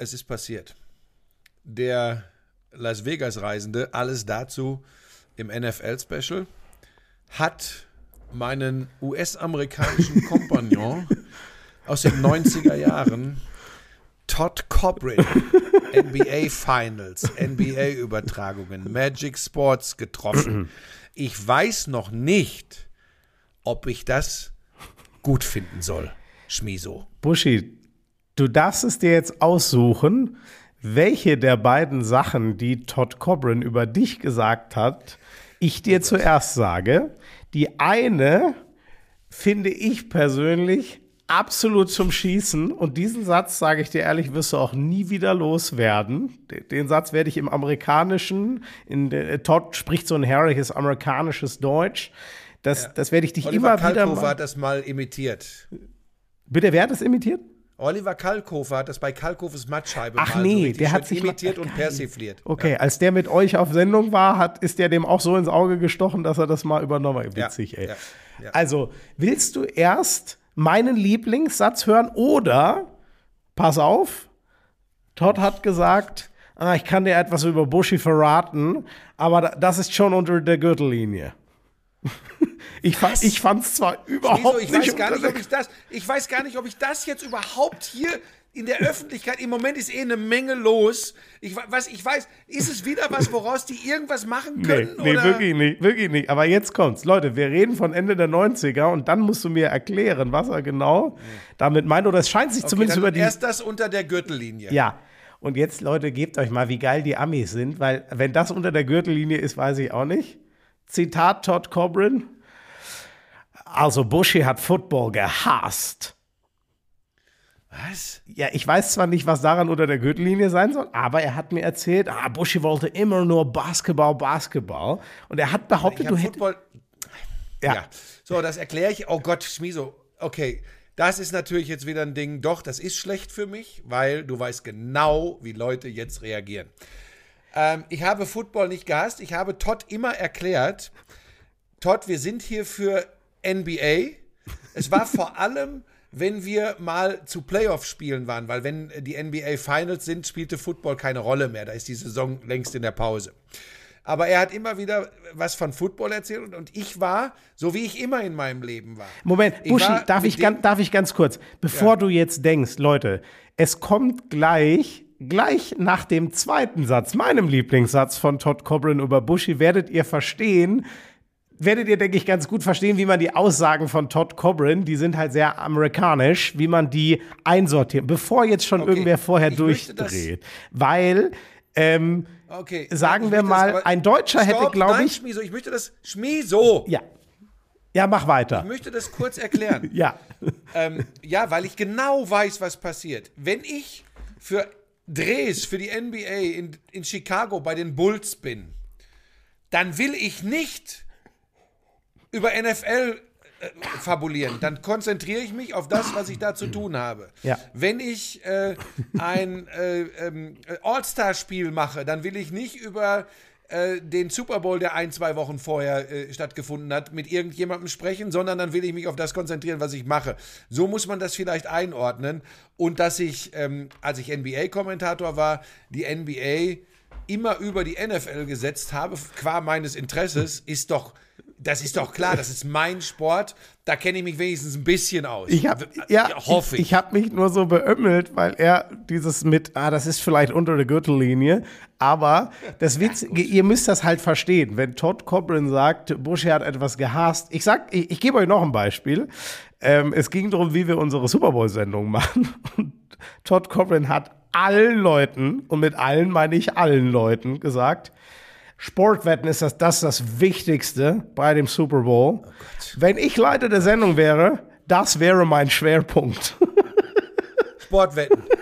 es ist passiert. Der Las Vegas-Reisende, alles dazu im NFL-Special, hat meinen US-amerikanischen Kompagnon aus den 90er Jahren, Todd Cobrin, NBA Finals, NBA-Übertragungen, Magic Sports getroffen. Ich weiß noch nicht, ob ich das gut finden soll, Schmiso. Buschi, du darfst es dir jetzt aussuchen, welche der beiden Sachen, die Todd Cobrin über dich gesagt hat, ich dir zuerst sage. Die eine finde ich persönlich absolut zum Schießen und diesen Satz, sage ich dir ehrlich, wirst du auch nie wieder loswerden. Den Satz werde ich im Amerikanischen, in der, Todd spricht so ein herrliches amerikanisches Deutsch. Das, ja. das werde ich dich Oliver immer Kalkofer wieder. hat das mal imitiert. Bitte, wer hat das imitiert? Oliver Kalkofer hat das bei Kalkofes Mattscheibe Ach mal nee, so der hat sich imitiert mal, und persifliert. Okay, ja. als der mit euch auf Sendung war, hat, ist der dem auch so ins Auge gestochen, dass er das mal übernommen hat. Witzig, ey. Also, willst du erst meinen Lieblingssatz hören oder, pass auf, Todd hat gesagt, ah, ich kann dir etwas über Buschi verraten, aber das ist schon unter der Gürtellinie. Ich, fand, ich fand es zwar überhaupt Wieso? Ich nicht. Weiß gar nicht ob ich, das, ich weiß gar nicht, ob ich das jetzt überhaupt hier in der Öffentlichkeit, im Moment ist eh eine Menge los. Ich, was, ich weiß, ist es wieder was, woraus die irgendwas machen können? Nee, nee oder? wirklich nicht, wirklich nicht. Aber jetzt kommt's. Leute, wir reden von Ende der 90er und dann musst du mir erklären, was er genau damit meint. Oder es scheint sich Okay, zumindest über die. Erst das unter der Gürtellinie. Ja. Und jetzt, Leute, gebt euch mal, wie geil die Amis sind, weil wenn das unter der Gürtellinie ist, weiß ich auch nicht. Zitat Todd Cobrin. Also Buschi hat Football gehasst. Was? Ja, ich weiß zwar nicht, was daran unter der Gürtellinie sein soll, aber er hat mir erzählt, ah, Buschi wollte immer nur Basketball, Basketball. Und er hat behauptet, Ich du hättest. Football. Ja. Ja. So, das erkläre ich. Oh Gott, Schmiso. Okay. Das ist natürlich jetzt wieder ein Ding. Doch, das ist schlecht für mich, weil du weißt genau, wie Leute jetzt reagieren. Ähm, ich habe Football nicht gehasst. Ich habe Todd immer erklärt, Todd, wir sind hier für NBA. Es war vor allem, wenn wir mal zu Playoff-Spielen waren, weil wenn die NBA Finals sind, spielte Football keine Rolle mehr. Da ist die Saison längst in der Pause. Aber er hat immer wieder was von Football erzählt und ich war, so wie ich immer in meinem Leben war. Moment, Ich Buschi, war darf ich, ganz, darf ich ganz kurz, bevor du jetzt denkst, Leute, es kommt gleich, gleich nach dem zweiten Satz, meinem Lieblingssatz von Todd Cobrin über Buschi, werdet ihr verstehen, werdet ihr, denke ich, ganz gut verstehen, wie man die Aussagen von Todd Cobrin, die sind halt sehr amerikanisch, wie man die einsortiert, bevor jetzt schon Okay, irgendwer vorher ich das- durchdreht. Weil, ähm, Okay. Sagen ich wir mal, aber- ein Deutscher hätte, Stopp, glaub nein, ich- Schmiso, ich möchte das. Schmiso! ja. Ja, mach weiter. Ich möchte das kurz erklären. Ja. ähm, ja, weil ich genau weiß, was passiert. Wenn ich für Drehs für die NBA in, in Chicago bei den Bulls bin, dann will ich nicht über NFL äh, fabulieren. Dann konzentriere ich mich auf das, was ich da zu tun habe. Ja. Wenn ich äh, ein äh, ähm, All-Star-Spiel mache, dann will ich nicht über äh, den Super Bowl, der ein, zwei Wochen vorher äh, stattgefunden hat, mit irgendjemandem sprechen, sondern dann will ich mich auf das konzentrieren, was ich mache. So muss man das vielleicht einordnen. Und dass ich, ähm, als ich NBA-Kommentator war, die NBA immer über die NFL gesetzt habe, qua meines Interesses, ist doch, das ist doch klar, das ist mein Sport, da kenne ich mich wenigstens ein bisschen aus. Ich habe ja, hoffe ich, ich. ich habe mich nur so beömmelt, weil er dieses mit, ah, das ist vielleicht unter der Gürtellinie, aber das Witzige, ihr müsst das halt verstehen. Wenn Todd Cobrin sagt, Bush hat etwas gehasst, ich sag, ich, ich gebe euch noch ein Beispiel. Ähm, es ging darum, wie wir unsere Super Bowl-Sendung machen. Und Todd Cobrin hat allen Leuten, und mit allen meine ich allen Leuten, gesagt, Sportwetten ist das, das das Wichtigste bei dem Super Bowl. Wenn ich Leiter der Sendung wäre, das wäre mein Schwerpunkt. Sportwetten.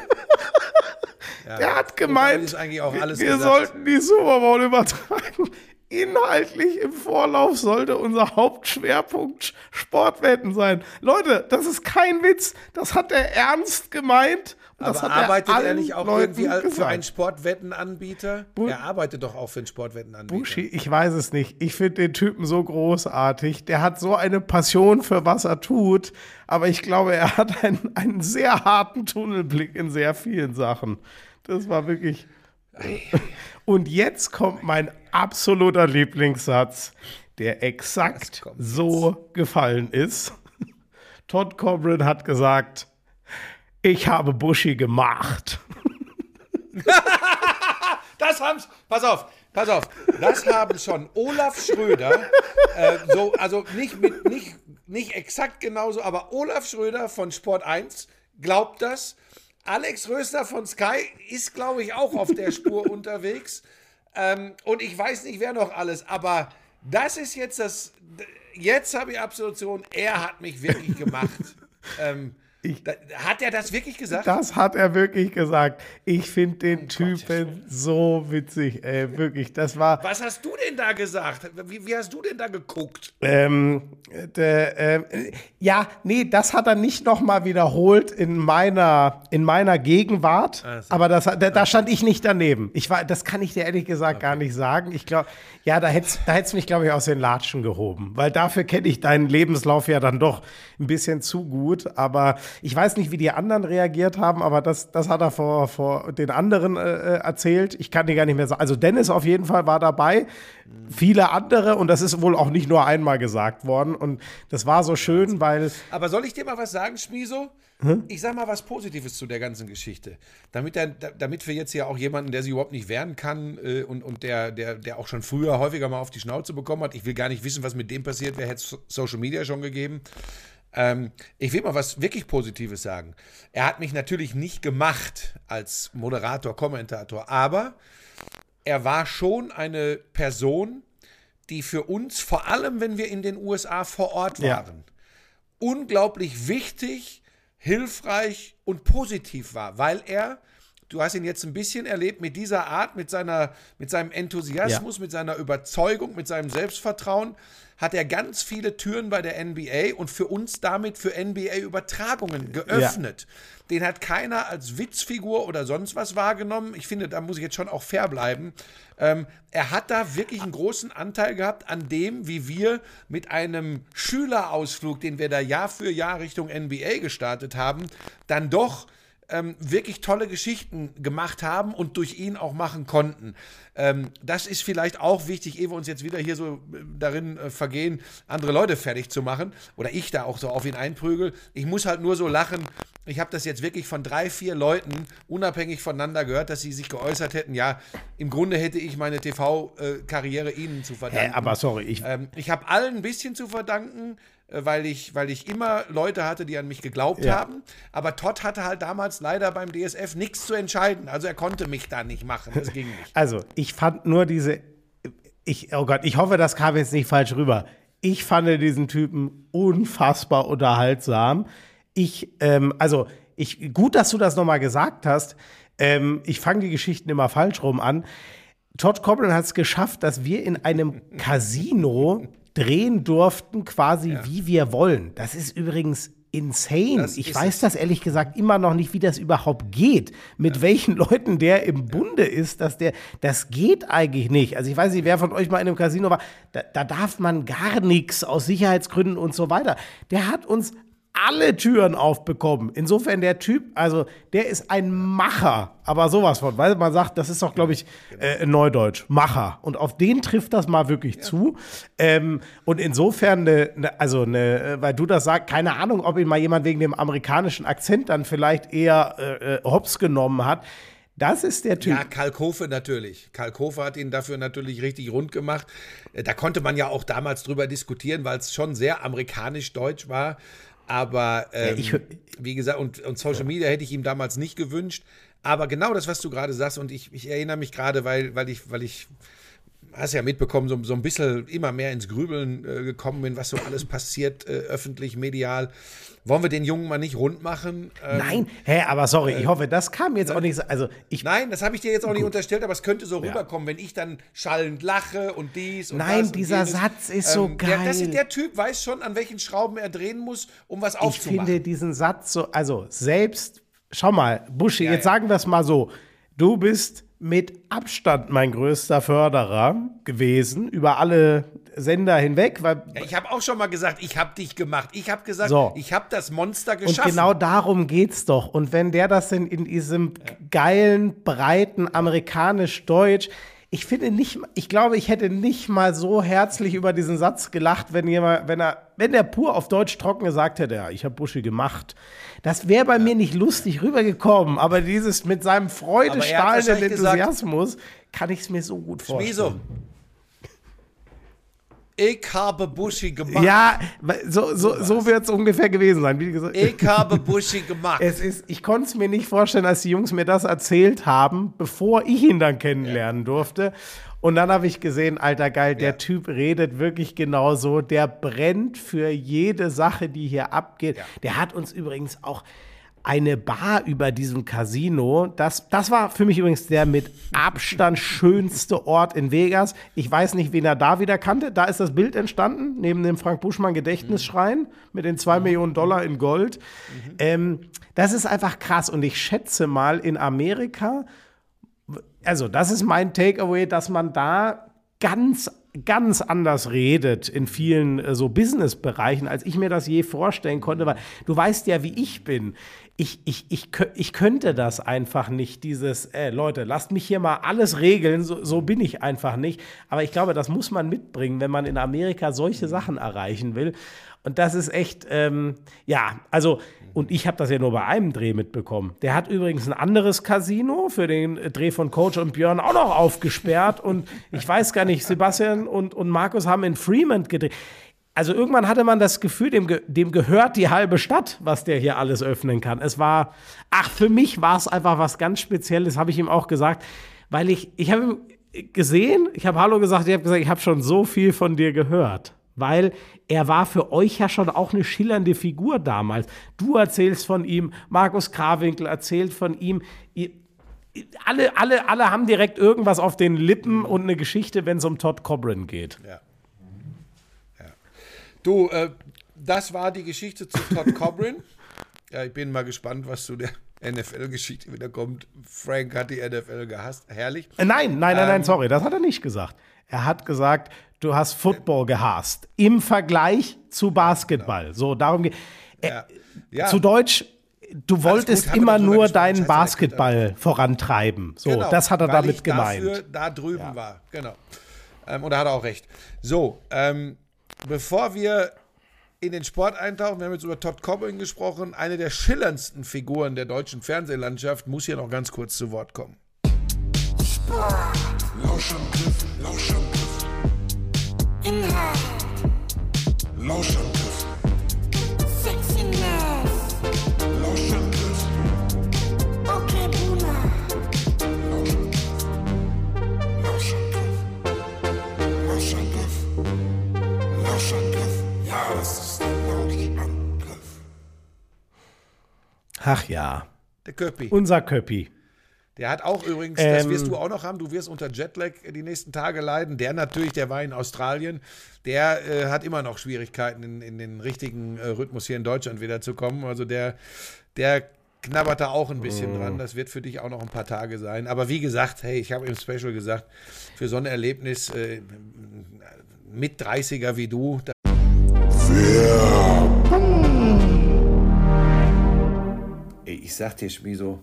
Er hat damit gemeint, wir gesagt. sollten die Super Bowl übertragen. Inhaltlich im Vorlauf sollte unser Hauptschwerpunkt Sportwetten sein. Leute, das ist kein Witz. Das hat er ernst gemeint. Das Aber arbeitet er allen nicht auch Leuten irgendwie al- für gesagt. einen Sportwettenanbieter? Bu- er arbeitet doch auch für einen Sportwettenanbieter. Buschi, ich weiß es nicht. Ich finde den Typen so großartig. Der hat so eine Passion für was er tut. Aber ich glaube, er hat einen, einen sehr harten Tunnelblick in sehr vielen Sachen. Das war wirklich. Und jetzt kommt mein absoluter Lieblingssatz, der exakt so gefallen ist. Todd Coburn hat gesagt, ich habe Buschi gemacht. das haben's. Pass auf, pass auf. Das haben schon Olaf Schröder, äh, so, also nicht, mit, nicht, nicht exakt genauso, aber Olaf Schröder von Sport 1 glaubt das. Alex Röster von Sky ist, glaube ich, auch auf der Spur unterwegs. Ähm, und ich weiß nicht, wer noch alles, aber das ist jetzt das. Jetzt habe ich Absolution. Er hat mich wirklich gemacht. ähm, ich, hat er das wirklich gesagt? Das hat er wirklich gesagt. Ich finde den oh Typen Gott. so witzig, ey, wirklich. Das war. Was hast du denn da gesagt? Wie, wie hast du denn da geguckt? Ähm, der, äh, ja, nee, das hat er nicht nochmal wiederholt in meiner, in meiner Gegenwart. Also. Aber das, da, da, stand ich nicht daneben. Ich war, das kann ich dir ehrlich gesagt okay. gar nicht sagen. Ich glaube, ja, da hättest da hätt's mich, glaube ich, aus den Latschen gehoben. Weil dafür kenne ich deinen Lebenslauf ja dann doch ein bisschen zu gut. Aber ich weiß nicht, wie die anderen reagiert haben, aber das, das hat er vor, vor den anderen äh, äh, erzählt. Ich kann dir gar nicht mehr sagen. Also Dennis auf jeden Fall war dabei, viele andere und das ist wohl auch nicht nur einmal gesagt worden. Und das war so schön, weil. Aber soll ich dir mal was sagen, Schmiso? Hm? Ich sag mal was Positives zu der ganzen Geschichte. Damit, der, damit wir jetzt ja auch jemanden, der sich überhaupt nicht wehren kann äh, und, und der, der, der auch schon früher häufiger mal auf die Schnauze bekommen hat. Ich will gar nicht wissen, was mit dem passiert wäre, hätte es Social Media schon gegeben. Ähm, ich will mal was wirklich Positives sagen. Er hat mich natürlich nicht gemacht als Moderator, Kommentator, aber er war schon eine Person, die für uns, vor allem wenn wir in den USA vor Ort waren, ja. unglaublich wichtig, hilfreich und positiv war, weil er du hast ihn jetzt ein bisschen erlebt mit dieser Art, mit, seiner, mit seinem Enthusiasmus, ja. mit seiner Überzeugung, mit seinem Selbstvertrauen hat er ganz viele Türen bei der NBA und für uns damit für NBA-Übertragungen geöffnet. Ja. Den hat keiner als Witzfigur oder sonst was wahrgenommen. Ich finde, da muss ich jetzt schon auch fair bleiben. Ähm, er hat da wirklich einen großen Anteil gehabt an dem, wie wir mit einem Schülerausflug, den wir da Jahr für Jahr Richtung NBA gestartet haben, dann doch ähm, wirklich tolle Geschichten gemacht haben und durch ihn auch machen konnten. Ähm, das ist vielleicht auch wichtig, ehe wir uns jetzt wieder hier so äh, darin äh, vergehen, andere Leute fertig zu machen oder ich da auch so auf ihn einprügel. Ich muss halt nur so lachen. Ich habe das jetzt wirklich von drei, vier Leuten unabhängig voneinander gehört, dass sie sich geäußert hätten. Ja, im Grunde hätte ich meine TV-Karriere äh, ihnen zu verdanken. Hä, aber sorry, ich. Ähm, ich habe allen ein bisschen zu verdanken. Äh, weil ich, weil ich immer Leute hatte, die an mich geglaubt ja. haben. Aber Todd hatte halt damals leider beim DSF nichts zu entscheiden. Also er konnte mich da nicht machen. Das ging nicht. Also ich fand nur diese, ich, oh Gott, ich hoffe, das kam jetzt nicht falsch rüber. Ich fand diesen Typen unfassbar unterhaltsam. Ich, ähm, also ich, gut, dass du das nochmal gesagt hast. Ähm, ich fange die Geschichten immer falsch rum an. Todd Coburn hat es geschafft, dass wir in einem Casino drehen durften, quasi ja. wie wir wollen. Das ist übrigens insane. Das ich weiß es. das ehrlich gesagt immer noch nicht, wie das überhaupt geht. Mit ja. welchen Leuten der im Bunde ist, dass der, das geht eigentlich nicht. Also ich weiß nicht, wer von euch mal in einem Casino war. Da, da darf man gar nichts aus Sicherheitsgründen und so weiter. Der hat uns alle Türen aufbekommen. Insofern der Typ, also der ist ein Macher, aber sowas von, weil man sagt, das ist doch, glaube ich, äh, Neudeutsch, Macher. Und auf den trifft das mal wirklich ja. zu. Ähm, und insofern, ne, ne, also ne, äh, weil du das sagst, keine Ahnung, ob ihn mal jemand wegen dem amerikanischen Akzent dann vielleicht eher äh, äh hops genommen hat. Das ist der Typ. Ja, Kalkofe natürlich. Kalkofe hat ihn dafür natürlich richtig rund gemacht. Äh, da konnte man ja auch damals drüber diskutieren, weil es schon sehr amerikanisch-deutsch war. Aber ähm, ja, ich, wie gesagt, und, und Social Media hätte ich ihm damals nicht gewünscht. Aber genau das, was du gerade sagst, und ich, ich erinnere mich gerade, weil, weil ich, weil ich hast ja mitbekommen, so, so ein bisschen immer mehr ins Grübeln äh, gekommen bin, was so alles passiert, äh, öffentlich, medial. Wollen wir den Jungen mal nicht rund machen? Ähm, Nein, hä, aber sorry, äh, ich hoffe, das kam jetzt auch nicht so. Also ich, Nein, das habe ich dir jetzt auch nicht unterstellt, aber es könnte so ja. rüberkommen, wenn ich dann schallend lache und dies und Nein, dieser und Satz ist so ähm, geil. Der, das ist, der Typ weiß schon, an welchen Schrauben er drehen muss, um was aufzumachen. Ich finde diesen Satz so, also selbst, schau mal, Buschi, ja, jetzt ja. sagen wir es mal so, du bist mit Abstand mein größter Förderer gewesen, über alle Sender hinweg. Weil Ja, ich habe auch schon mal gesagt, ich habe dich gemacht. Ich habe gesagt, So. ich habe das Monster und geschaffen. genau darum geht's doch. Und wenn der das in, in diesem geilen, breiten amerikanisch-deutsch, ich finde nicht, ich glaube, ich hätte nicht mal so herzlich über diesen Satz gelacht, wenn jemand, wenn er, wenn der pur auf Deutsch trocken gesagt hätte, ja, ich habe Buschi gemacht. Das wäre bei mir nicht lustig rübergekommen, aber dieses mit seinem freudestrahlenden wahrscheinlich gesagt- Enthusiasmus kann ich es mir so gut vorstellen. Wieso? Ich habe Buschi gemacht. Ja, so, so, so wird es ungefähr gewesen sein. Wie gesagt, Ich habe Buschi gemacht. Es ist, ich konnte es mir nicht vorstellen, als die Jungs mir das erzählt haben, bevor ich ihn dann kennenlernen durfte. Und dann habe ich gesehen, alter geil, der Ja. Typ redet wirklich genauso. Der brennt für jede Sache, die hier abgeht. Ja. Der hat uns übrigens auch eine Bar über diesem Casino. Das, das war für mich übrigens der mit Abstand schönste Ort in Vegas. Ich weiß nicht, wen er da wieder kannte. Da ist das Bild entstanden, neben dem Frank Buschmann Gedächtnisschrein mit den zwei Millionen Dollar in Gold. Ähm, das ist einfach krass. Und ich schätze mal, in Amerika, also das ist mein Takeaway, dass man da ganz ganz anders redet in vielen äh, so Business-Bereichen, als ich mir das je vorstellen konnte, weil du weißt ja, wie ich bin. Ich, ich, ich, ich könnte das einfach nicht, dieses, äh, Leute, lasst mich hier mal alles regeln, so, so bin ich einfach nicht. Aber ich glaube, das muss man mitbringen, wenn man in Amerika solche Sachen erreichen will. Und das ist echt, ähm, ja, also, und ich habe das ja nur bei einem Dreh mitbekommen. Der hat übrigens ein anderes Casino für den Dreh von Coach und Björn auch noch aufgesperrt. Und ich weiß gar nicht, Sebastian und, und Markus haben in Fremont gedreht. Also irgendwann hatte man das Gefühl, dem, dem gehört die halbe Stadt, was der hier alles öffnen kann. Es war, ach, für mich war es einfach was ganz Spezielles, habe ich ihm auch gesagt, weil ich, ich habe gesehen, ich habe Hallo gesagt, ich habe gesagt, ich habe schon so viel von dir gehört. Weil er war für euch ja schon auch eine schillernde Figur damals. Du erzählst von ihm, Markus Krawinkel erzählt von ihm. Alle, alle, alle haben direkt irgendwas auf den Lippen und eine Geschichte, wenn es um Todd Cobran geht. Ja. ja. Du, äh, das war die Geschichte zu Todd Cobrin. ja, ich bin mal gespannt, was zu der NFL-Geschichte wieder kommt. Frank hat die NFL gehasst. Herrlich. Äh, Nein, nein, nein, nein, Ähm, sorry, das hat er nicht gesagt. Er hat gesagt, du hast Football gehasst. Im Vergleich zu Basketball. So, darum geht Ja. Ja. Zu Deutsch, du wolltest wir immer nur deinen scheiße, Basketball vorantreiben. So, Genau, das hat er damit ich gemeint. Dafür da drüben war, genau. Ähm, und da hat er auch recht. So, ähm, bevor wir in den Sport eintauchen, wir haben jetzt über Todd Cobbin gesprochen, eine der schillerndsten Figuren der deutschen Fernsehlandschaft, muss hier noch ganz kurz zu Wort kommen. Lauschangriff, Lauschangriff. Inhalt, Lauschangriff, Sexiness, Lauschangriff, okay Boomer, Lauschangriff. Lauschangriff. Lauschangriff. Ja, das ist der Lauschangriff. Ach ja, Der Köppi. unser Köppi. Der hat auch übrigens, das Ähm, wirst du auch noch haben, du wirst unter Jetlag die nächsten Tage leiden. Der natürlich, der war in Australien, der äh, hat immer noch Schwierigkeiten, in, in den richtigen äh, Rhythmus hier in Deutschland wieder zu kommen. Also der, der knabbert da auch ein bisschen Mhm. dran. Das wird für dich auch noch ein paar Tage sein. Aber wie gesagt, hey, ich habe im Special gesagt, für so ein Erlebnis äh, mit 30er wie du, da Ich sag dir, Schmiso,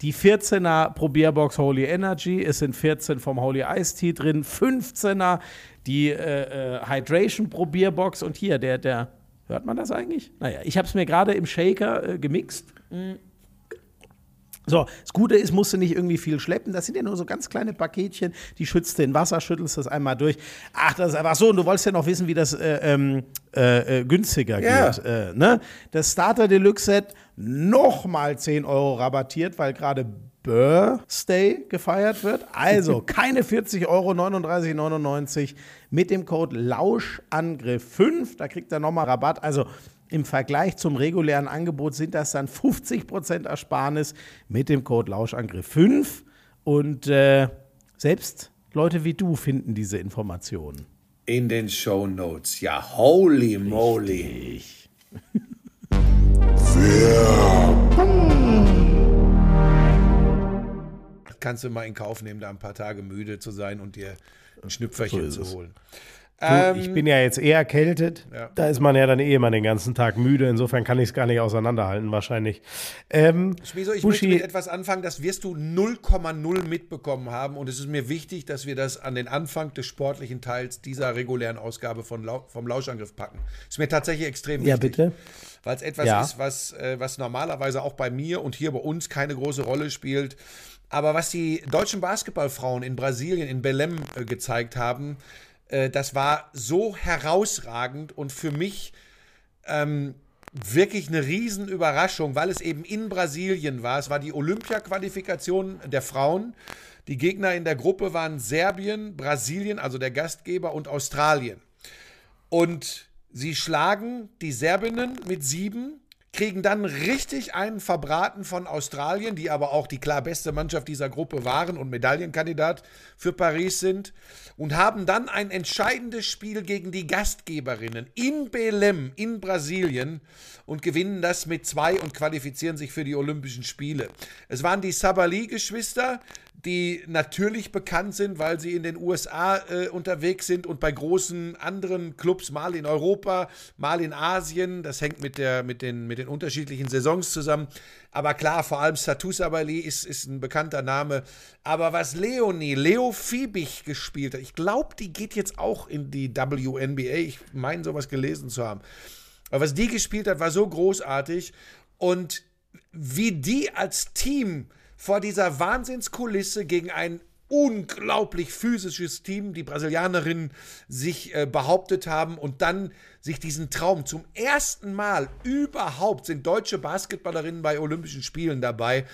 Die 14er Probierbox Holy Energy, es sind 14 vom Holy Ice Tea drin, 15er die äh, äh, Hydration Probierbox und hier der, der, hört man das eigentlich? Naja, ich habe es mir gerade im Shaker äh, gemixt. Mm. So, das Gute ist, musst du nicht irgendwie viel schleppen. Das sind ja nur so ganz kleine Paketchen. Die schützt den Wasser, schüttelst das einmal durch. Ach, das ist einfach so. Und du wolltest ja noch wissen, wie das äh, ähm, äh, äh, günstiger Ja. geht. Äh, ne? Das Starter Deluxe Set nochmal 10 Euro rabattiert, weil gerade Birthday gefeiert wird. Also keine 40 Euro, 39,99 mit dem Code Lauschangriff5. Da kriegt er nochmal Rabatt. Also im Vergleich zum regulären Angebot sind das dann 50% Ersparnis mit dem Code Lauschangriff5. Und äh, selbst Leute wie du finden diese Informationen. In den Show Notes. Ja, holy moly. Kannst du mal in Kauf nehmen, da ein paar Tage müde zu sein und dir ein Schnüpferchen So zu es. Du, ich bin ja jetzt eher erkältet. Ja. Da ist man ja dann eh mal den ganzen Tag müde. Insofern kann ich es gar nicht auseinanderhalten, wahrscheinlich. Ähm, Schmieso, ich Buschi- möchte mit etwas anfangen, das wirst du 0,0 mitbekommen haben. Und es ist mir wichtig, dass wir das an den Anfang des sportlichen Teils dieser regulären Ausgabe von Lau vom Lauschangriff packen. Ist mir tatsächlich extrem wichtig. Ja, bitte. Weil es etwas Ja. ist, was, äh, was normalerweise auch bei mir und hier bei uns keine große Rolle spielt. Aber was die deutschen Basketballfrauen in Brasilien, in Belém äh, gezeigt haben, äh, das war so herausragend und für mich ähm, wirklich eine Riesenüberraschung, weil es eben in Brasilien war. Es war die Olympia-Qualifikation der Frauen. Die Gegner in der Gruppe waren Serbien, Brasilien, also der Gastgeber, und Australien. Und sie schlagen die Serbinnen mit sieben, kriegen dann richtig einen verbraten von Australien, die aber auch die klar beste Mannschaft dieser Gruppe waren und Medaillenkandidat für Paris sind, und haben dann ein entscheidendes Spiel gegen die Gastgeberinnen in Belém in Brasilien und gewinnen das mit zwei und qualifizieren sich für die Olympischen Spiele. Es waren die Sabali-Geschwister, die natürlich bekannt sind, weil sie in den USA äh, unterwegs sind und bei großen anderen Clubs, mal in Europa, mal in Asien. Das hängt mit, der, mit, den, mit den unterschiedlichen Saisons zusammen. Aber klar, vor allem Satu Sabali ist, ist ein bekannter Name. Aber was Leonie, Leo Fiebig gespielt hat, ich glaube, die geht jetzt auch in die WNBA. Ich meine, sowas gelesen zu haben. Aber was die gespielt hat, war so großartig. Und wie die als Team vor dieser Wahnsinnskulisse gegen ein unglaublich physisches Team, die Brasilianerinnen sich äh, behauptet haben und dann sich diesen Traum zum ersten Mal überhaupt sind deutsche Basketballerinnen bei Olympischen Spielen dabei.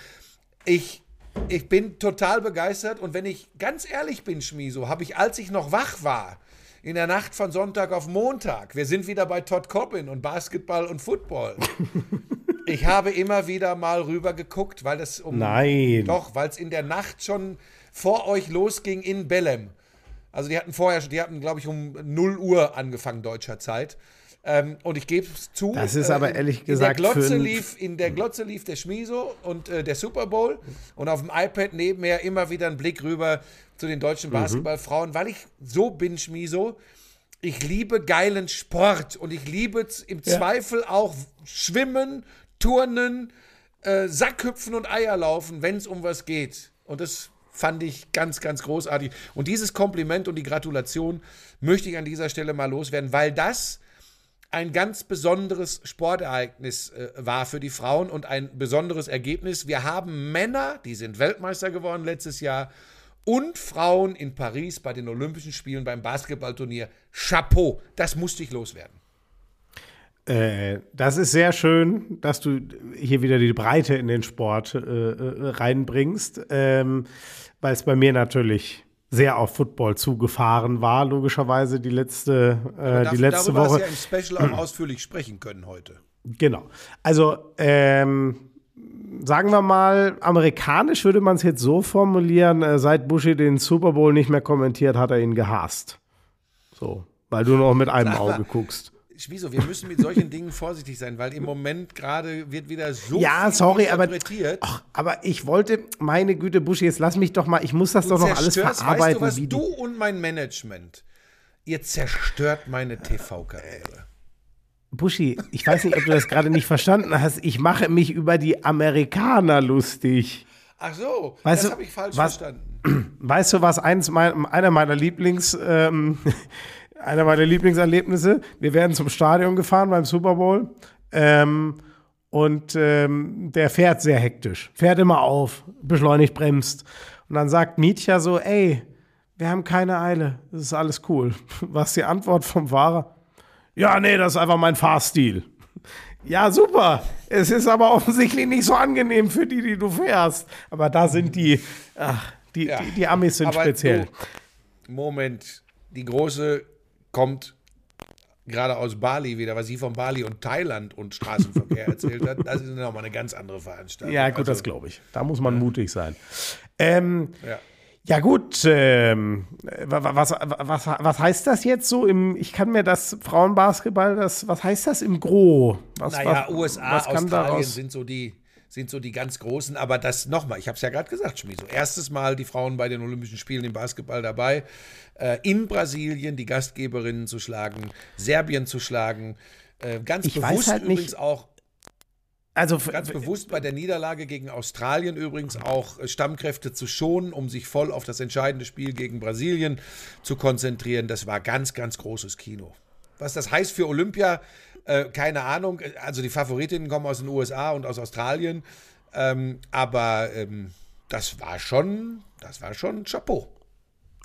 Ich, ich bin total begeistert und wenn ich ganz ehrlich bin, Schmiso, habe ich, als ich noch wach war, in der Nacht von Sonntag auf Montag, wir sind wieder bei Todd Coppin und Basketball und Football. Ich habe immer wieder mal rüber geguckt, weil das um. Nein. Doch, weil es in der Nacht schon vor euch losging in Bellem. Also die hatten vorher, die hatten, glaube ich, um 0 Uhr angefangen deutscher Zeit. Ähm, und ich gebe es zu. Das ist aber ehrlich gesagt in der Glotze lief In der Glotze lief der Schmiso und äh, der Super Bowl. Und auf dem iPad nebenher immer wieder ein Blick rüber zu den deutschen Mhm. Basketballfrauen, weil ich so bin, Schmiso. Ich liebe geilen Sport und ich liebe im Zweifel auch Schwimmen, Turnen, äh, Sackhüpfen und Eierlaufen, wenn es um was geht. Und das fand ich ganz, ganz großartig. Und dieses Kompliment und die Gratulation möchte ich an dieser Stelle mal loswerden, weil das ein ganz besonderes Sportereignis äh, war für die Frauen und ein besonderes Ergebnis. Wir haben Männer, die sind Weltmeister geworden letztes Jahr, und Frauen in Paris bei den Olympischen Spielen beim Basketballturnier. Chapeau, das musste ich loswerden. Äh, das ist sehr schön, dass du hier wieder die Breite in den Sport äh, äh, reinbringst, ähm, weil es bei mir natürlich sehr auf Football zugefahren war, logischerweise die letzte, äh, die letzte darüber Woche. hast du ja im Special auch ausführlich sprechen können heute. Genau. Also, ähm, sagen wir mal, amerikanisch würde man es jetzt so formulieren, äh, seit Bushi den Super Bowl nicht mehr kommentiert, hat er ihn gehasst. So, weil du noch mit einem mal, Auge guckst. Schmieso, wir müssen mit solchen Dingen vorsichtig sein, weil im Moment gerade wird wieder so Ja, viel sorry, aber, interpretiert. ach, aber ich wollte, meine Güte, Bushi, jetzt lass mich doch mal, ich muss das doch noch alles verarbeiten. Weißt du, wie was du und mein Management, ihr zerstört meine TV-Karriere. Buschi, ich weiß nicht, ob du das gerade nicht verstanden hast. Ich mache mich über die Amerikaner lustig. Ach so, Weißt das du, habe ich falsch was- verstanden. Weißt du, was eins mein, einer meiner Lieblings, ähm, einer meiner Lieblingserlebnisse? Wir werden zum Stadion gefahren beim Super Bowl. Ähm, und ähm, der fährt sehr hektisch, fährt immer auf, beschleunigt, bremst. Und dann sagt Mietja so, ey, wir haben keine Eile, das ist alles cool. Was die Antwort vom Fahrer? Ja, nee, das ist einfach mein Fahrstil. Ja, super. Es ist aber offensichtlich nicht so angenehm für die, die du fährst. Aber da sind die, ach, die, Ja. die, die Amis sind Aber speziell. Du, Moment, die große kommt gerade aus Bali wieder, was sie von Bali und Thailand und Straßenverkehr erzählt hat. Das ist nochmal eine ganz andere Veranstaltung. Ja, gut, Also, das glaube ich. Da muss man mutig sein. Ähm, Ja. ja, gut. Ähm, wa- wa- was, was, was heißt das jetzt so im, ich kann mir das Frauenbasketball, das, was heißt das im Gro? Was, Naja, was, USA, was Australien daraus? sind so die sind so die ganz großen, aber das nochmal, ich habe es ja gerade gesagt, Schmieso. Erstes Mal die Frauen bei den Olympischen Spielen im Basketball dabei, äh, in Brasilien die Gastgeberinnen zu schlagen, Serbien zu schlagen, äh, ganz Ich bewusst halt übrigens auch Also, Ganz bewusst bei der Niederlage gegen Australien übrigens auch äh, Stammkräfte zu schonen, um sich voll auf das entscheidende Spiel gegen Brasilien zu konzentrieren. Das war ganz, ganz großes Kino. Was das heißt für Olympia, äh, keine Ahnung. Also die Favoritinnen kommen aus den USA und aus Australien. Ähm, aber ähm, das war schon, das war schon Chapeau.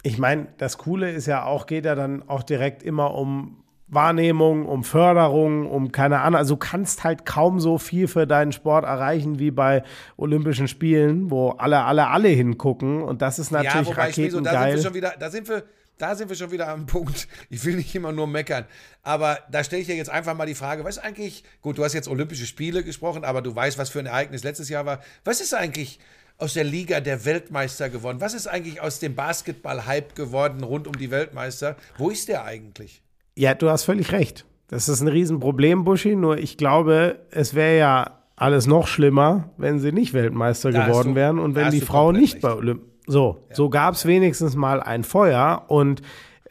Ich meine, das Coole ist ja auch, geht ja dann auch direkt immer um Wahrnehmung, um Förderung, um keine Ahnung. Also du kannst halt kaum so viel für deinen Sport erreichen wie bei Olympischen Spielen, wo alle, alle, alle hingucken. Und das ist natürlich ja, wobei, Schmieso, da sind wir raketengeil. schon wieder, da sind wir, da sind wir schon wieder am Punkt. Ich will nicht immer nur meckern, aber da stelle ich dir jetzt einfach mal die Frage, was ist eigentlich, gut, du hast jetzt Olympische Spiele gesprochen, aber du weißt, was für ein Ereignis letztes Jahr war. Was ist eigentlich aus der Liga der Weltmeister geworden? Was ist eigentlich aus dem Basketball-Hype geworden rund um die Weltmeister? Wo ist der eigentlich? Ja, du hast völlig recht. Das ist ein Riesenproblem, Buschi. Nur ich glaube, es wäre ja alles noch schlimmer, wenn sie nicht Weltmeister Da geworden du- wären und wenn die du Frau komplett nicht recht. bei Olymp. So, so gab es wenigstens mal ein Feuer und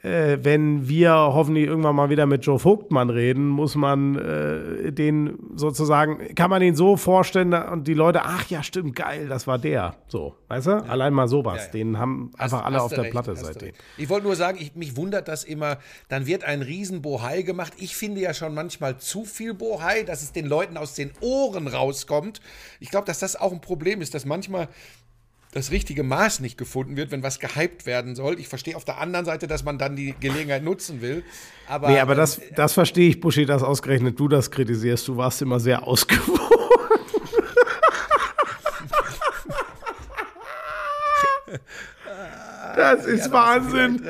äh, wenn wir hoffentlich irgendwann mal wieder mit Joe Vogtmann reden, muss man äh, den sozusagen, kann man ihn so vorstellen und die Leute, ach ja, stimmt, geil, das war der. So, weißt du? Allein mal sowas. Ja, ja. Den haben einfach Hast- alle hast auf der recht, Platte seitdem. Ich wollte nur sagen, ich, mich wundert das immer, dann wird ein Riesenbohai gemacht. Ich finde ja schon manchmal zu viel Bohai, dass es den Leuten aus den Ohren rauskommt. Ich glaube, dass das auch ein Problem ist, dass manchmal das richtige Maß nicht gefunden wird, wenn was gehypt werden soll. Ich verstehe auf der anderen Seite, dass man dann die Gelegenheit nutzen will. Aber, Nee, aber das, ähm, das verstehe ich, Buschi, dass ausgerechnet du das kritisierst. Du warst immer sehr ausgewogen. Das ist ja, Wahnsinn.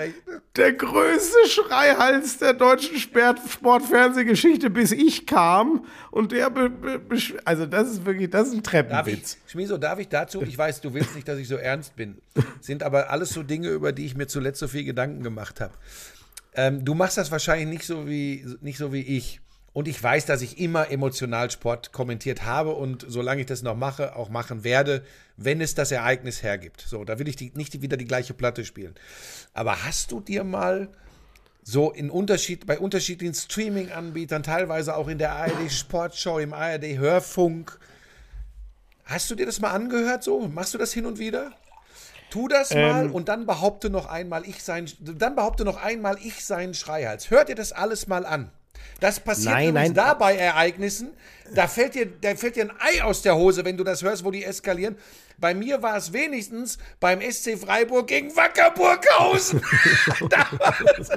Der größte Schreihals der deutschen Sport- Sportfernsehgeschichte, bis ich kam. Und der, also das ist wirklich, das ist ein Treppenwitz. Schmieso, darf ich dazu? Ich weiß, du willst nicht, dass ich so ernst bin. Sind aber alles so Dinge, über die ich mir zuletzt so viel Gedanken gemacht habe. Ähm, du machst das wahrscheinlich nicht so wie, nicht so wie ich. Und ich weiß, dass ich immer emotional Sport kommentiert habe und solange ich das noch mache, auch machen werde, wenn es das Ereignis hergibt. So, da will ich die, nicht wieder die gleiche Platte spielen. Aber hast du dir mal so in Unterschied, bei unterschiedlichen Streaming-Anbietern, teilweise auch in der ARD Sportshow, im ARD Hörfunk, Hast du dir das mal angehört so? Machst du das hin und wieder? Tu das mal und dann behaupte noch einmal, ich sein, dann behaupte noch einmal, ich sein Schreihals. Hört ihr das alles mal an? Das passiert Nein, nein. da bei Ereignissen. Da fällt, dir, da fällt dir ein Ei aus der Hose, wenn du das hörst, wo die eskalieren. Bei mir war es wenigstens beim SC Freiburg gegen Wacker Burghausen. Da war es-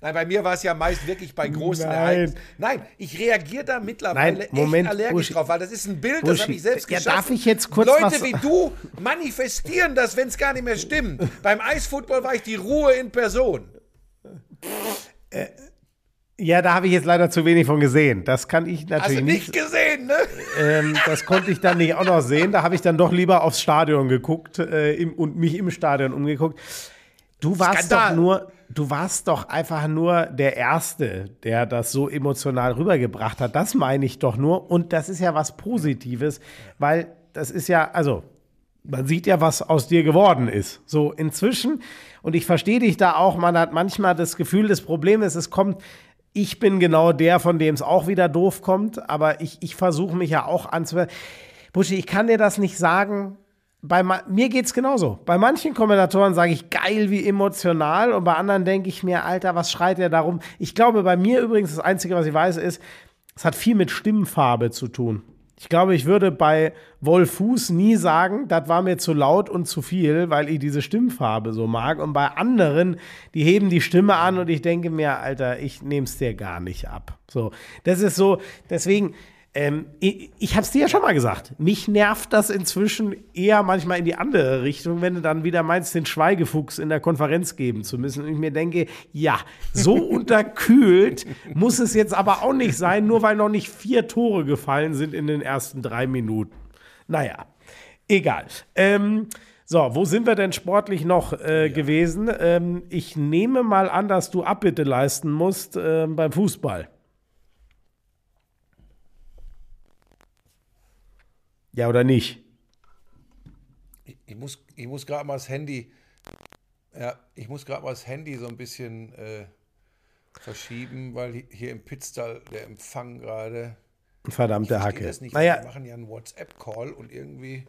Nein, bei mir war es ja meist wirklich bei großen Nein. Ereignissen. Nein, ich reagiere da mittlerweile Nein, Moment, echt allergisch Buschi. drauf, weil das ist ein Bild, das Buschi, habe ich selbst ja, geschaffen. darf ich jetzt kurz Leute was- wie du manifestieren das, wenn es gar nicht mehr stimmt. beim Eisfootball war ich die Ruhe in Person. Ja, da habe ich jetzt leider zu wenig von gesehen. Das kann ich Hast natürlich du nicht. nicht gesehen, ne? Ähm, das konnte ich dann nicht auch noch sehen. Da habe ich dann doch lieber aufs Stadion geguckt äh, im, und mich im Stadion umgeguckt. Du warst Skandal. doch nur, du warst doch einfach nur der Erste, der das so emotional rübergebracht hat. Das meine ich doch nur. Und das ist ja was Positives, weil das ist ja, also man sieht ja, was aus dir geworden ist. So inzwischen, und ich verstehe dich da auch, man hat manchmal das Gefühl, das Problem ist, es kommt, ich bin genau der, von dem es auch wieder doof kommt, aber ich, ich versuche mich ja auch anzuhören. Buschi, ich kann dir das nicht sagen. Bei mir geht es genauso. Bei manchen Kommentatoren sage ich geil wie emotional und bei anderen denke ich mir, Alter, was schreit der darum? Ich glaube, bei mir übrigens, das Einzige, was ich weiß, ist, es hat viel mit Stimmfarbe zu tun. Ich glaube, ich würde bei Wolf Fuß nie sagen, das war mir zu laut und zu viel, weil ich diese Stimmfarbe so mag. Und bei anderen, die heben die Stimme an und ich denke mir, Alter, ich nehme es dir gar nicht ab. So, das ist so, deswegen, ähm, ich, ich habe es dir ja schon mal gesagt. Mich nervt das inzwischen eher manchmal in die andere Richtung, wenn du dann wieder meinst, den Schweigefuchs in der Konferenz geben zu müssen. Und ich mir denke, ja, so unterkühlt muss es jetzt aber auch nicht sein, nur weil noch nicht vier Tore gefallen sind in den ersten drei Minuten. Naja, egal. Ähm, so, wo sind wir denn sportlich noch äh, gewesen? Ähm, ich nehme mal an, dass du Abbitte leisten musst ähm, beim Fußball. Ja oder nicht? Ich muss, ich muss gerade mal das Handy, ja, ich muss gerade mal das Handy so ein bisschen äh, verschieben, weil hi- hier im Pitztal der Empfang gerade. Verdammte Ich Hacke. das nicht. Naja, Wir machen ja einen WhatsApp-Call und irgendwie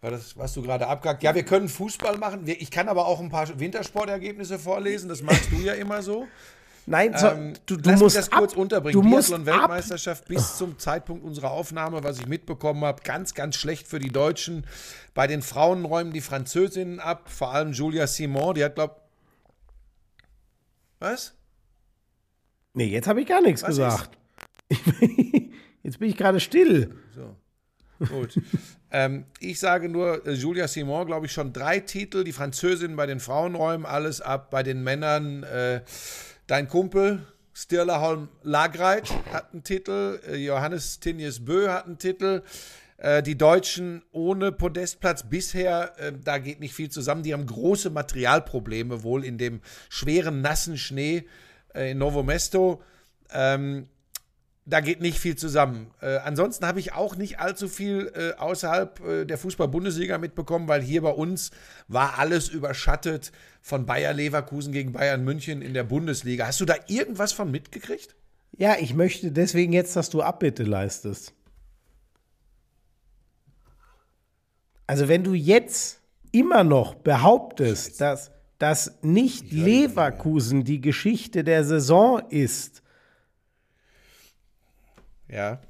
war das, was du gerade abgehakt. Ja, wir können Fußball machen. Ich kann aber auch ein paar Wintersportergebnisse vorlesen. Das magst du ja immer so. Nein, so, Ähm, du, du lass musst mich das kurz ab, unterbringen. Du musst ab, Biathlon-Weltmeisterschaft bis zum Zeitpunkt unserer Aufnahme, was ich mitbekommen habe, ganz, ganz schlecht für die Deutschen. Bei den Frauen räumen die Französinnen ab, vor allem Julia Simon, die hat, glaub Was? Nee, jetzt habe ich gar nichts Was gesagt. jetzt bin ich gerade still. Gut. ähm, ich sage nur, äh, Julia Simon, glaube ich, schon drei Titel. Die Französin bei den Frauen räumen alles ab. Bei den Männern, äh, dein Kumpel Stirlerholm Lagreit hat einen Titel. Äh, Johannes Tinjes Bö hat einen Titel. Äh, die Deutschen ohne Podestplatz bisher, äh, da geht nicht viel zusammen. Die haben große Materialprobleme wohl in dem schweren, nassen Schnee in Novo Mesto. Ähm, da geht nicht viel zusammen. Äh, ansonsten habe ich auch nicht allzu viel äh, außerhalb äh, der Fußball-Bundesliga mitbekommen, weil hier bei uns war alles überschattet von Bayer Leverkusen gegen Bayern München in der Bundesliga. Hast du da irgendwas von mitgekriegt? Ja, ich möchte deswegen jetzt, dass du Abbitte leistest. Also wenn du jetzt immer noch behauptest, dass, dass nicht Leverkusen die Geschichte der Saison ist, Ja.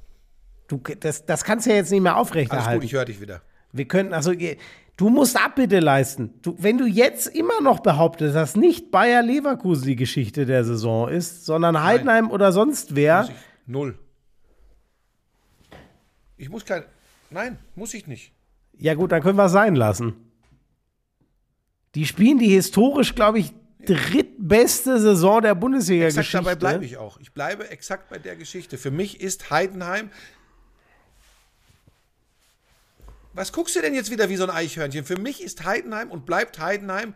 du, das, das kannst du ja jetzt nicht mehr Alles gut, aufrechterhalten. ich höre dich wieder. Wir könnten, also, du musst Abbitte leisten. Du, wenn du jetzt immer noch behauptest, dass nicht Bayer Leverkusen die Geschichte der Saison ist, sondern Heidenheim oder sonst wer, Muss ich, null. Ich muss kein. Nein, muss ich nicht. ja gut, dann können wir es sein lassen. Die spielen die historisch, glaube ich, drittbeste Saison der Bundesliga-Geschichte. dabei bleibe ich auch. Ich bleibe exakt bei der Geschichte. Für mich ist Heidenheim. Was guckst du denn jetzt wieder wie so ein Eichhörnchen? Für mich ist Heidenheim und bleibt Heidenheim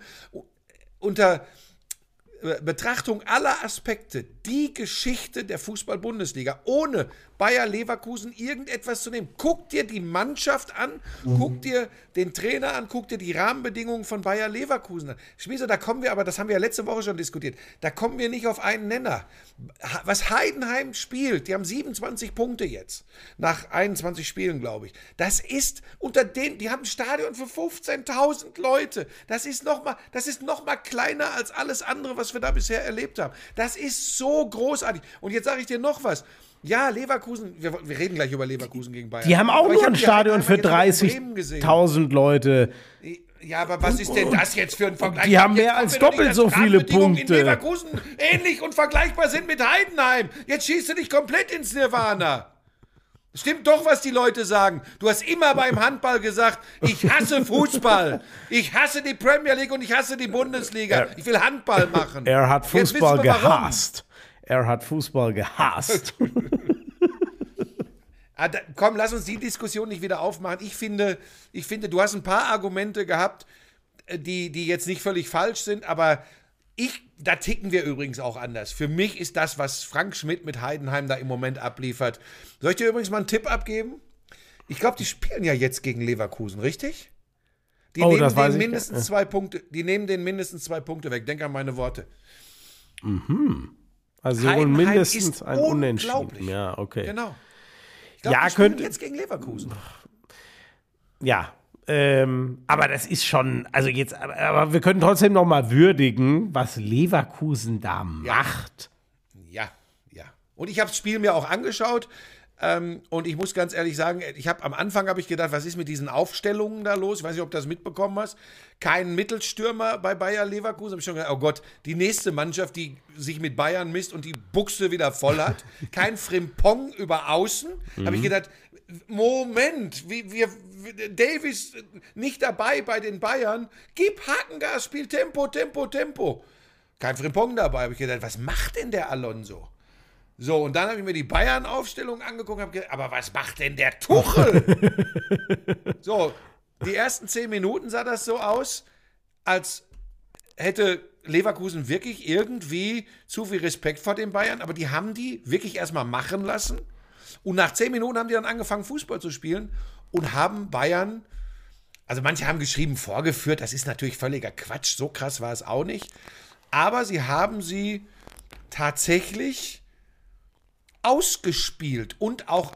unter Betrachtung aller Aspekte die Geschichte der Fußball-Bundesliga. Ohne Bayer Leverkusen irgendetwas zu nehmen. Guck dir die Mannschaft an, guck dir den Trainer an, guck dir die Rahmenbedingungen von Bayer Leverkusen an. Schmieso, da kommen wir, aber das haben wir ja letzte Woche schon diskutiert, da kommen wir nicht auf einen Nenner. Was Heidenheim spielt, die haben 27 Punkte jetzt, nach 21 Spielen, glaube ich. Das ist unter den, die haben ein Stadion für 15.000 Leute. Das ist nochmal, das ist noch mal kleiner als alles andere, was wir da bisher erlebt haben. Das ist so großartig. Und jetzt sage ich dir noch was. Ja, Leverkusen, wir, wir reden gleich über Leverkusen gegen Bayern. Die haben auch Aber nur ein Stadion für Heidenheimer jetzt auch in Bremen gesehen. 30.000 Leute. Ja, aber was ist denn das jetzt für ein Vergleich? Die haben Jetzt mehr als doppelt so viele Punkte. In Leverkusen ähnlich und vergleichbar sind mit Heidenheim. Jetzt schießt du dich komplett ins Nirvana. Stimmt doch, was die Leute sagen. Du hast immer beim Handball gesagt, ich hasse Fußball. Ich hasse die Premier League und ich hasse die Bundesliga. Ich will Handball machen. Er hat Fußball wir, warum. Er hat Fußball gehasst. Ah, da, komm, lass uns die Diskussion nicht wieder aufmachen. Ich finde, ich finde, du hast ein paar Argumente gehabt, äh, die, die jetzt nicht völlig falsch sind, aber ich, da ticken wir übrigens auch anders. Für mich ist das, was Frank Schmidt mit Heidenheim da im Moment abliefert. Soll ich dir übrigens mal einen Tipp abgeben? Ich glaube, die spielen ja jetzt gegen Leverkusen, richtig? Die Oh, nehmen ich mindestens gar- zwei Punkte, die nehmen denen mindestens zwei Punkte weg. Denk an meine Worte. Also Heidenheim mindestens ein Unentschieden. Ja, okay. Genau. Ich glaub, Ja, könnte- jetzt gegen Leverkusen. Ja. Ähm, aber das ist schon, also jetzt, aber, aber wir können trotzdem noch mal würdigen, was Leverkusen da macht. Ja, ja. Und ich habe das Spiel mir auch angeschaut. Ähm, und ich muss ganz ehrlich sagen, ich habe am Anfang habe ich gedacht, was ist mit diesen Aufstellungen da los? Ich weiß nicht, ob du das mitbekommen hast. Kein Mittelstürmer bei Bayer Leverkusen. Habe ich schon gedacht, oh Gott, die nächste Mannschaft, die sich mit Bayern misst und die Buchse wieder voll hat. Kein Frimpong über Außen. Habe ich gedacht, Moment, wie, wir, Davis nicht dabei bei den Bayern. Gib Hakengas, spiel Tempo, Tempo, Tempo. Kein Frimpong dabei. Habe ich gedacht, was macht denn der Alonso? So, und dann habe ich mir die Bayern-Aufstellung angeguckt und habe gedacht, aber was macht denn der Tuchel? so, die ersten zehn Minuten sah das so aus, als hätte Leverkusen wirklich irgendwie zu viel Respekt vor den Bayern, aber die haben die wirklich erstmal machen lassen. Und nach zehn Minuten haben die dann angefangen, Fußball zu spielen und haben Bayern, also manche haben geschrieben, vorgeführt. Das ist natürlich völliger Quatsch. So krass war es auch nicht. Aber sie haben sie tatsächlich ausgespielt und auch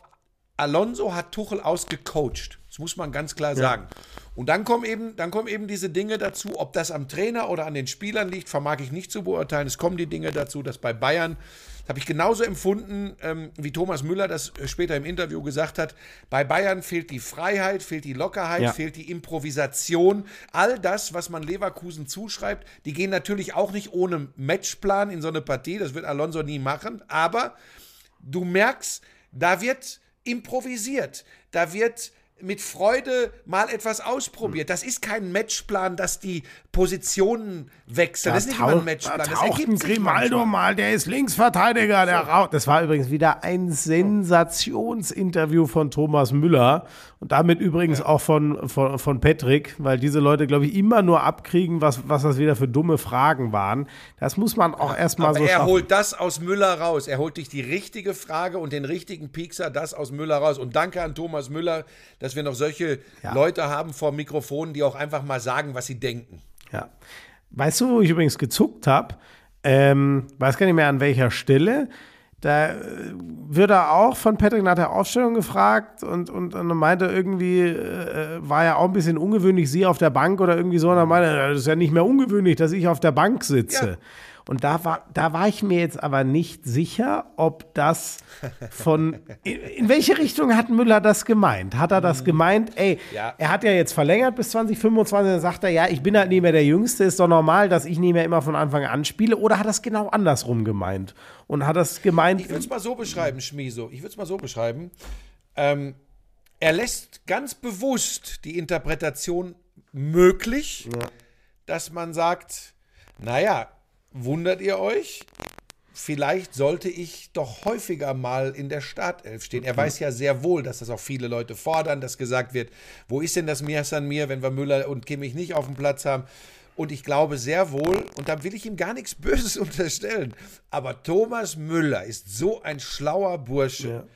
Alonso hat Tuchel ausgecoacht. Das muss man ganz klar sagen. Und dann kommen, eben, dann kommen eben diese Dinge dazu, ob das am Trainer oder an den Spielern liegt, vermag ich nicht zu beurteilen. Es kommen die Dinge dazu, dass bei Bayern, das habe ich genauso empfunden, ähm, wie Thomas Müller das später im Interview gesagt hat, bei Bayern fehlt die Freiheit, fehlt die Lockerheit, Ja. fehlt die Improvisation. All das, was man Leverkusen zuschreibt, die gehen natürlich auch nicht ohne Matchplan in so eine Partie, das wird Alonso nie machen, aber du merkst, da wird improvisiert, da wird mit Freude mal etwas ausprobiert. Das ist kein Matchplan, dass die Positionen wechseln. das ist nicht immer ein Matchplan. Da Das ergibt Grimaldo mal, der ist Linksverteidiger. Der rau- das war übrigens wieder ein Sensationsinterview von Thomas Müller und damit übrigens auch von, von, von Patrick, weil diese Leute, glaube ich, immer nur abkriegen, was, was das wieder für dumme Fragen waren. Das muss man auch erstmal so er schaffen. holt das aus Müller raus. Er holt dich die richtige Frage und den richtigen Piekser, das aus Müller raus. Und danke an Thomas Müller, dass wir noch solche Ja. Leute haben vor Mikrofonen, die auch einfach mal sagen, was sie denken. Ja. Weißt du, wo ich übrigens gezuckt habe? Ähm, weiß gar nicht mehr an welcher Stelle. Da äh, wird er auch von Patrick nach der Aufstellung gefragt und, und, und er meinte irgendwie, äh, war ja auch ein bisschen ungewöhnlich, sie auf der Bank oder irgendwie so. Und er meinte, das ist ja nicht mehr ungewöhnlich, dass ich auf der Bank sitze. Ja. Und da war, da war ich mir jetzt aber nicht sicher, ob das von. In, in welche Richtung hat Müller das gemeint? Hat er das gemeint, ey, Ja. er hat ja jetzt verlängert bis 2025, dann sagt er, ja, ich bin halt nicht mehr der Jüngste, ist doch normal, dass ich nicht mehr immer von Anfang an spiele. Oder hat er es genau andersrum gemeint? Und hat das gemeint, Ich würde es mal so beschreiben, Schmieso. Ich würde es mal so beschreiben. Ähm, er lässt ganz bewusst die Interpretation möglich, dass man sagt, naja, wundert ihr euch? Vielleicht sollte ich doch häufiger mal in der Startelf stehen. Er weiß ja sehr wohl, dass das auch viele Leute fordern, dass gesagt wird, wo ist denn das Mir San Mir, wenn wir Müller und Kimmich nicht auf dem Platz haben? Und ich glaube sehr wohl, und da will ich ihm gar nichts Böses unterstellen, aber Thomas Müller ist so ein schlauer Bursche.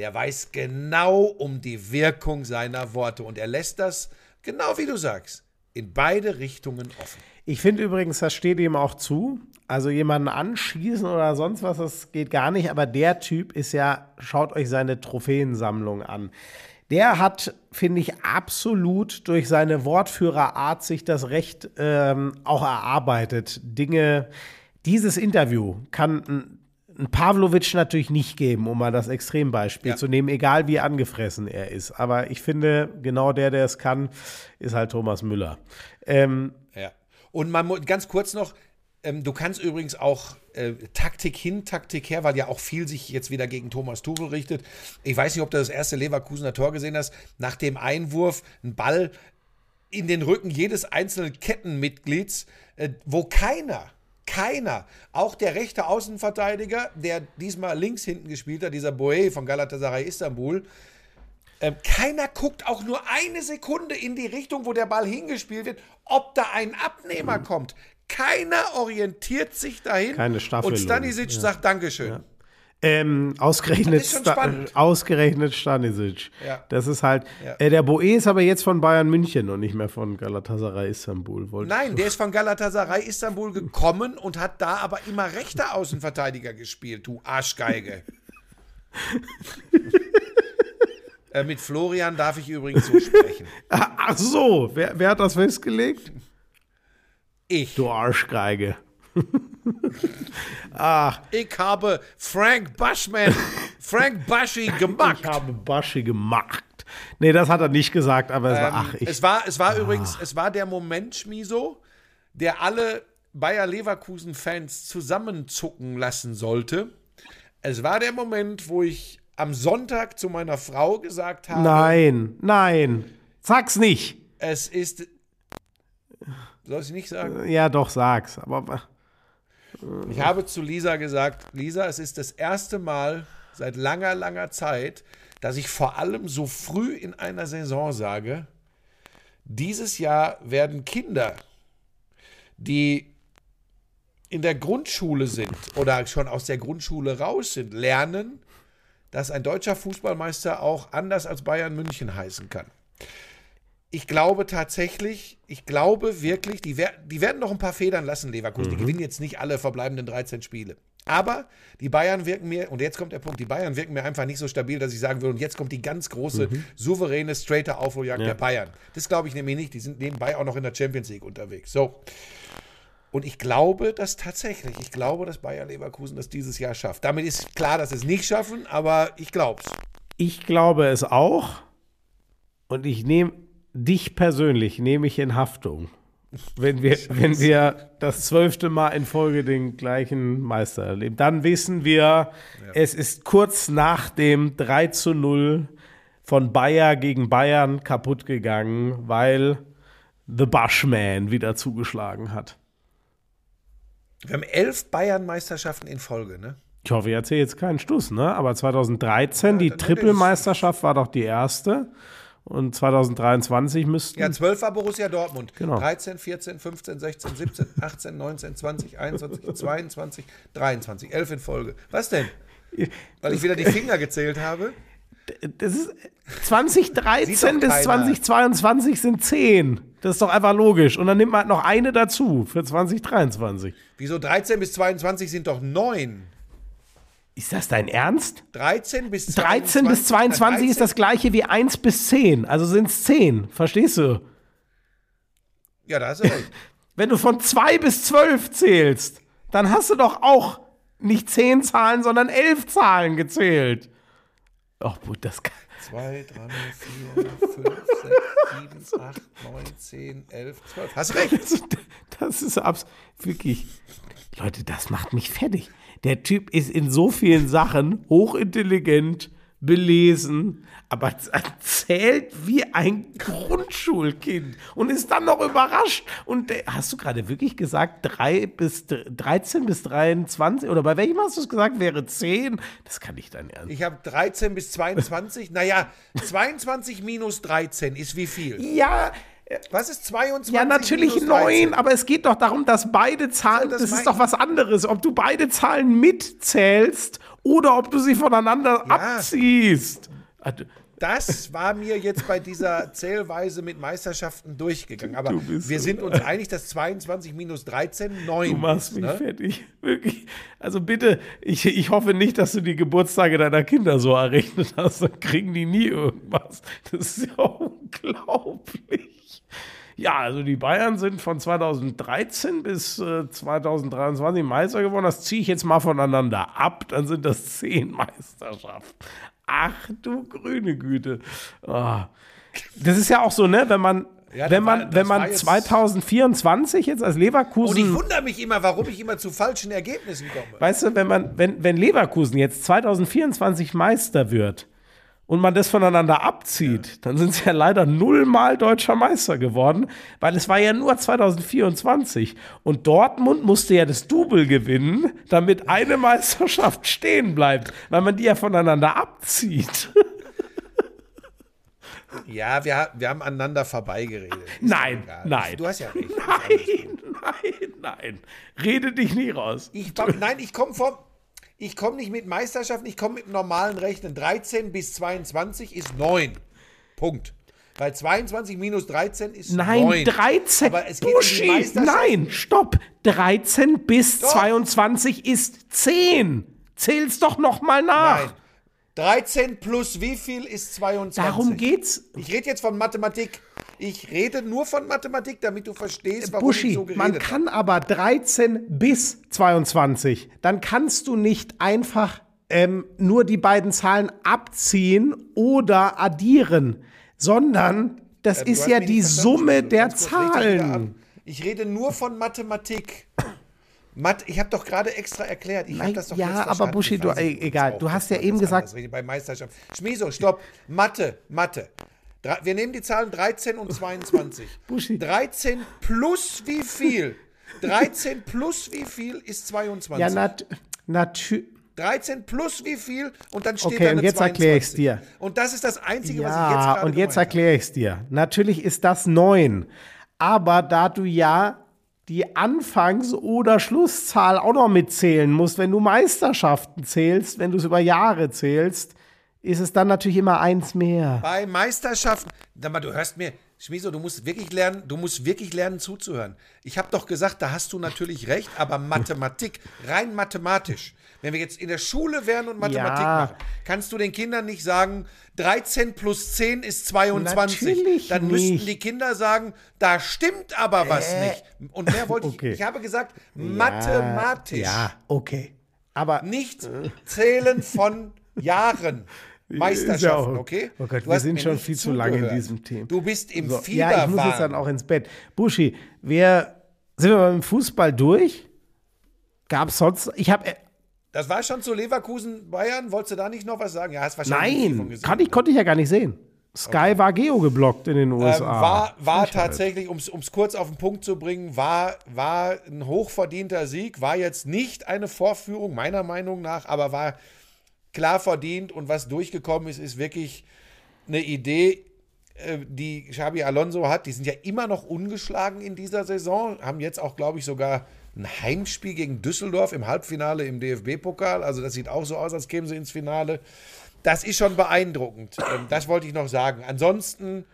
der weiß genau um die Wirkung seiner Worte und er lässt das, genau wie du sagst, in beide Richtungen offen. Ich finde übrigens, das steht ihm auch zu. Also jemanden anschießen oder sonst was, das geht gar nicht. Aber der Typ ist ja, schaut euch seine Trophäensammlung an. Der hat, finde ich, absolut durch seine Wortführerart sich das Recht ähm, auch erarbeitet. Dinge, dieses Interview kann ein, ein Pavlovic natürlich nicht geben, um mal das Extrembeispiel Ja. zu nehmen, egal wie angefressen er ist. Aber ich finde, genau der, der es kann, ist halt Thomas Müller. Ähm. Und man muss ganz kurz noch, ähm, du kannst übrigens auch äh, Taktik hin, Taktik her, weil ja auch viel sich jetzt wieder gegen Thomas Tuchel richtet. Ich weiß nicht, ob du das erste Leverkusener Tor gesehen hast. Nach dem Einwurf ein Ball in den Rücken jedes einzelnen Kettenmitglieds, äh, wo keiner, keiner, auch der rechte Außenverteidiger, der diesmal links hinten gespielt hat, dieser Boe von Galatasaray Istanbul, ähm, keiner guckt auch nur eine Sekunde in die Richtung, wo der Ball hingespielt wird, ob da ein Abnehmer kommt. Keiner orientiert sich dahin. Keine Staffelung. Und Stanisic sagt Dankeschön. Ähm, ausgerechnet, Sta äh, ausgerechnet Stanisic. Ja. Das ist halt. Ja. Äh, der Boe ist aber jetzt von Bayern München und nicht mehr von Galatasaray Istanbul. Wollte Nein, der ist von Galatasaray Istanbul gekommen und hat da aber immer rechter Außenverteidiger gespielt, du Arschgeige. äh, mit Florian darf ich übrigens so sprechen. Ach so, wer, wer hat das festgelegt? Ich. Du Arschgeige. Ach, Ich habe Frank Bushman, Frank Bushy gemacht. ich habe Baschi gemacht. Nee, das hat er nicht gesagt, aber es war, ach, ich. Ähm, Es war, es war übrigens, es war der Moment, Schmiso, der alle Bayer Leverkusen-Fans zusammenzucken lassen sollte. Es war der Moment, wo ich am Sonntag zu meiner Frau gesagt habe, nein, nein. Sag's nicht. es ist. Soll ich nicht sagen? Ja, doch, sag's. Aber Ich habe zu Lisa gesagt, Lisa, es ist das erste Mal seit langer, langer Zeit, dass ich vor allem so früh in einer Saison sage, dieses Jahr werden Kinder, die in der Grundschule sind oder schon aus der Grundschule raus sind, lernen, dass ein deutscher Fußballmeister auch anders als Bayern München heißen kann. Ich glaube tatsächlich, ich glaube wirklich, die, wer die werden noch ein paar Federn lassen, Leverkusen. Die gewinnen jetzt nicht alle verbleibenden 13 Spiele. Aber die Bayern wirken mir, und jetzt kommt der Punkt, die Bayern wirken mir einfach nicht so stabil, dass ich sagen würde, und jetzt kommt die ganz große, souveräne, straighte Aufholjagd der Bayern. Das glaube ich nämlich nicht. Die sind nebenbei auch noch in der Champions League unterwegs. So. Und ich glaube das tatsächlich. Ich glaube, dass Bayer Leverkusen das dieses Jahr schafft. Damit ist klar, dass sie es nicht schaffen, aber ich glaube es. ich glaube es auch. Und ich nehme dich persönlich, nehme ich in Haftung. Wenn wir, wenn wir das zwölfte Mal in Folge den gleichen Meister erleben, dann wissen wir, es ist kurz nach dem 3 zu 0 von Bayer gegen Bayern kaputt gegangen, weil The Bushman wieder zugeschlagen hat. Wir haben elf Bayern-Meisterschaften in Folge, ne? Ich hoffe, ich erzähle jetzt keinen Stuss, ne? Aber 2013, die dann- Trippelmeisterschaft war doch die erste. Und 2023 müssten. Ja, 12 war Borussia Dortmund. Genau. 13, 14, 15, 16, 17, 18, 19, 20, 21, 22, 23. 11 in Folge. Was denn? Weil ich wieder die Finger gezählt habe? Das ist Sieht 2013 doch bis keiner. 2022 sind 10. Das ist doch einfach logisch. Und dann nimmt man halt noch eine dazu für 2023. Wieso 13 bis 22 sind doch 9? Ist das dein Ernst? 13 bis 13 bis 22 ist das gleiche wie 1 bis 10. Also sind es 10. Verstehst du? Ja, da hast du recht. Wenn du von 2 bis 12 zählst, dann hast du doch auch nicht 10 Zahlen, sondern 11 Zahlen gezählt. Oh, gut, das kann. 2, 3, 4, 5, 6, 7, 8, 9, 10, 11, 12. Hast recht. Das, das ist abs wirklich. Leute, das macht mich fertig. Der Typ ist in so vielen Sachen hochintelligent, belesen, aber erzählt wie ein Grundschulkind und ist dann noch überrascht. Und hast du gerade wirklich gesagt, drei bis, 13 bis 23? Oder bei welchem hast du es gesagt, wäre 10? Das kann nicht dein Ernst. Ich habe 13 bis 22. Naja, 22 minus 13 ist wie viel? Ja, Was ist 22 Ja, natürlich minus neun, 13? aber es geht doch darum, dass beide Zahlen, das das, ist doch was anderes, ob du beide Zahlen mitzählst oder ob du sie voneinander Ja. abziehst. Ah, Das war mir jetzt bei dieser Zählweise mit Meisterschaften durchgegangen. Aber wir sind uns einig, dass 22 minus 13 9 Du machst ist. mich Ne? fertig. Wirklich. Also bitte, ich, ich hoffe nicht, dass du die Geburtstage deiner Kinder so errechnet hast. Dann kriegen die nie irgendwas. Das ist ja unglaublich. Ja, also die Bayern sind von 2013 bis äh, 2023 Meister geworden. Das ziehe ich jetzt mal voneinander ab. Dann sind das zehn Meisterschaften. Ach du grüne Güte. Ah. Das ist ja auch so, ne? Wenn man, Ja, wenn war- man, das wenn war man jetzt- 2024 jetzt als Und ich Leverkusen wundere mich immer, warum ich immer zu falschen Ergebnissen komme. Weißt du, wenn man, wenn, wenn Leverkusen jetzt 2024 Meister wird und man das voneinander abzieht, dann sind sie ja leider nullmal deutscher Meister geworden, weil es war ja nur 2024. Und Dortmund musste ja das Double gewinnen, damit eine Meisterschaft stehen bleibt, weil man die ja voneinander abzieht. Ja, wir, wir haben aneinander vorbeigeredet. Ist Nein, nein. Du hast ja recht. Gut. Nein, nein. Rede dich nie raus. Ich, nein, ich komme vom. Ich komme nicht mit Meisterschaften, ich komme mit normalen Rechnen. 13 bis 22 ist 9. Punkt. Weil 22 minus 13 ist Nein, 9. 13. Aber es geht um Buschi, Meisterschaften. nein, stopp. 13 bis Doch. 22 ist 10. Zähl's doch noch mal nach. Nein. 13 plus wie viel ist 22? Darum geht's. Ich rede jetzt von Mathematik. Ich rede nur von Mathematik, damit du verstehst, warum Buschi, ich so geredet man habe. kann aber 13 bis 22. Dann kannst du nicht einfach ähm, nur die beiden Zahlen abziehen oder addieren, sondern das Du ist ja die Summe der. Zahlen. Ich rede nur von Mathematik. Math, ich habe doch gerade extra erklärt. Ich hab Nein, das doch ja, jetzt aber. Buschi, du- egal. Du hast ja eben gesagt- rede Bei Meisterschaft. Schmieso, stopp. Mathe, Mathe. Wir nehmen die Zahlen 13 und 22. Buschi. 13 plus wie viel? 13 plus wie viel ist 22? Ja, nat natürlich. 13 plus wie viel und dann steht Okay, da eine und jetzt erkläre ich's 22. dir. Und das ist das Einzige, was ich jetzt Ja, gerade und jetzt erkläre ich es dir. Natürlich ist das 9. Aber da du ja die Anfangs- oder Schlusszahl auch noch mitzählen musst, wenn du Meisterschaften zählst, wenn du es über Jahre zählst, ist es dann natürlich immer eins mehr. Bei Meisterschaften, sag mal, du hörst mir, Schmieso, du musst wirklich lernen, du musst wirklich lernen zuzuhören. Ich habe doch gesagt, da hast du natürlich recht, aber Mathematik, rein mathematisch. Wenn wir jetzt in der Schule wären und Mathematik Ja. machen, kannst du den Kindern nicht sagen, 13 plus 10 ist 22. Natürlich Dann müssten nicht. die Kinder sagen, da stimmt aber was nicht. Und mehr wollte Okay. ich. Ich habe gesagt, mathematisch. Ja, okay. Aber Nicht zählen von Jahren. Meisterschaften, auch- okay? Oh Gott, wir sind schon viel zu lange in diesem Thema. Du bist im so, Fieber. ja, ich muss jetzt dann auch ins Bett. Buschi, wir sind wir beim Fußball durch? Gab es sonst? Ich habe Das war schon zu Leverkusen, Bayern. Wolltest du da nicht noch was sagen? Ja, hast wahrscheinlich von Nein, gesehen. kann ich, konnte ich ja gar nicht sehen. Sky war geogeblockt in den Ähm, USA. war war tatsächlich, um es kurz auf den Punkt zu bringen, war, war ein hochverdienter Sieg. War jetzt nicht eine Vorführung, meiner Meinung nach, aber war klar verdient. Und was durchgekommen ist, ist wirklich eine Idee, äh, die Xabi Alonso hat. Die sind ja immer noch ungeschlagen in dieser Saison. Haben jetzt auch, glaube ich, sogar ein Heimspiel gegen Düsseldorf im Halbfinale im DFB-Pokal. Also das sieht auch so aus, als kämen sie ins Finale. Das ist schon beeindruckend. Ähm, Das wollte ich noch sagen. Ansonsten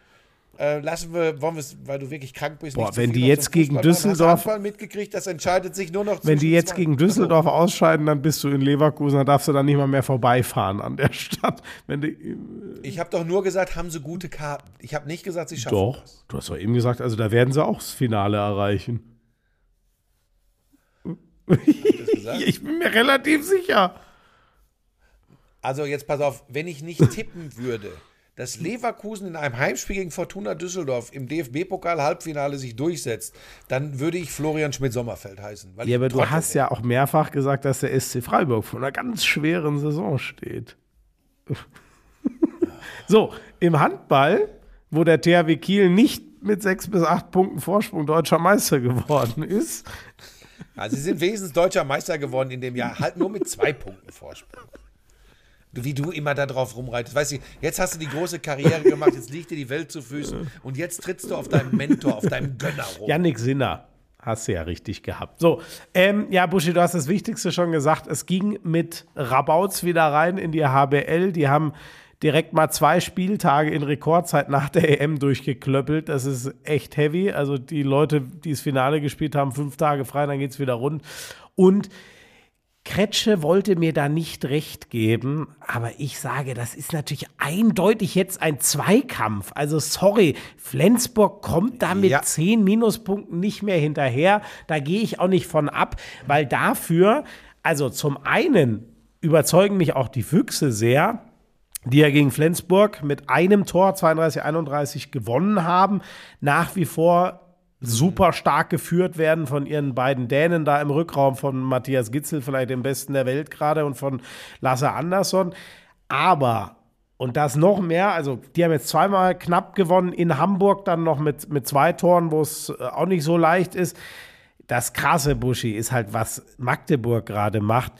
äh, lassen wir, wollen wir es, weil du wirklich krank bist. Boah, wenn die jetzt gegen Düsseldorf- mitgekriegt, das entscheidet sich nur noch Wenn die jetzt gegen Düsseldorf ausscheiden, dann bist du in Leverkusen, dann darfst du dann nicht mal mehr vorbeifahren an der Stadt. Wenn die, Ich habe doch nur gesagt, haben sie gute Karten. Ich habe nicht gesagt, sie schaffen doch, das. du hast doch eben gesagt, also da werden sie auch das Finale erreichen. ich bin mir relativ sicher. Also jetzt pass auf, wenn ich nicht tippen würde, dass Leverkusen in einem Heimspiel gegen Fortuna Düsseldorf im DFB-Pokal-Halbfinale sich durchsetzt, dann würde ich Florian Schmidt-Sommerfeld heißen. weil Ja, aber du hast ja auch mehrfach gesagt, dass der SC Freiburg vor einer ganz schweren Saison steht. so, im Handball, wo der THW Kiel nicht mit sechs bis acht Punkten Vorsprung deutscher Meister geworden ist, Also sie sind wenigstens deutscher Meister geworden in dem Jahr, halt nur mit zwei Punkten Vorsprung. Wie du immer da drauf rumreitest. Weißt du, jetzt hast du die große Karriere gemacht, jetzt liegt dir die Welt zu Füßen und jetzt trittst du auf deinem Mentor, auf deinem Gönner rum. Yannick Sinner hast du ja richtig gehabt. So, ähm, ja, Buschi, du hast das Wichtigste schon gesagt. Es ging mit Rabauts wieder rein in die HBL. Die haben direkt mal zwei Spieltage in Rekordzeit nach der EM durchgeklöppelt. Das ist echt heavy. Also die Leute, die das Finale gespielt haben, fünf Tage frei, dann geht es wieder rund. Und Kretsche wollte mir da nicht recht geben, aber ich sage, das ist natürlich eindeutig jetzt ein Zweikampf. Also sorry, Flensburg kommt da mit Ja. zehn Minuspunkten nicht mehr hinterher. Da gehe ich auch nicht von ab, weil dafür, also zum einen überzeugen mich auch die Füchse sehr, die ja gegen Flensburg mit einem Tor 32-31 gewonnen haben, nach wie vor super stark geführt werden von ihren beiden Dänen da im Rückraum von Matthias Gitzel, vielleicht dem Besten der Welt gerade, und von Lasse Andersson. Aber, und das noch mehr, also die haben jetzt zweimal knapp gewonnen, in Hamburg dann noch mit, mit zwei Toren, wo es äh, auch nicht so leicht ist. Das krasse, Buschi, ist halt, was Magdeburg gerade macht.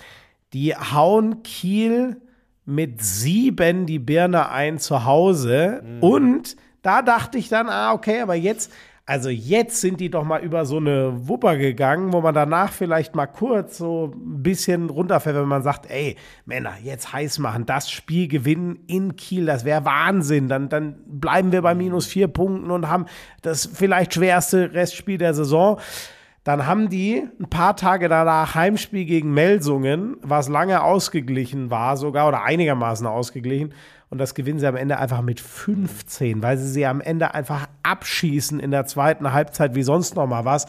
Die hauen Kiel mit sieben die Birne ein zu Hause. Und da dachte ich dann, ah, okay, aber jetzt, also jetzt sind die doch mal über so eine Wupper gegangen, wo man danach vielleicht mal kurz so ein bisschen runterfällt, wenn man sagt, ey, Männer, jetzt heiß machen, das Spiel gewinnen in Kiel, das wäre Wahnsinn. Dann, dann bleiben wir bei minus vier Punkten und haben das vielleicht schwerste Restspiel der Saison. Dann haben die ein paar Tage danach Heimspiel gegen Melsungen, was lange ausgeglichen war, sogar oder einigermaßen ausgeglichen. Und das gewinnen sie am Ende einfach mit 15, weil sie sie am Ende einfach abschießen in der zweiten Halbzeit wie sonst noch mal was.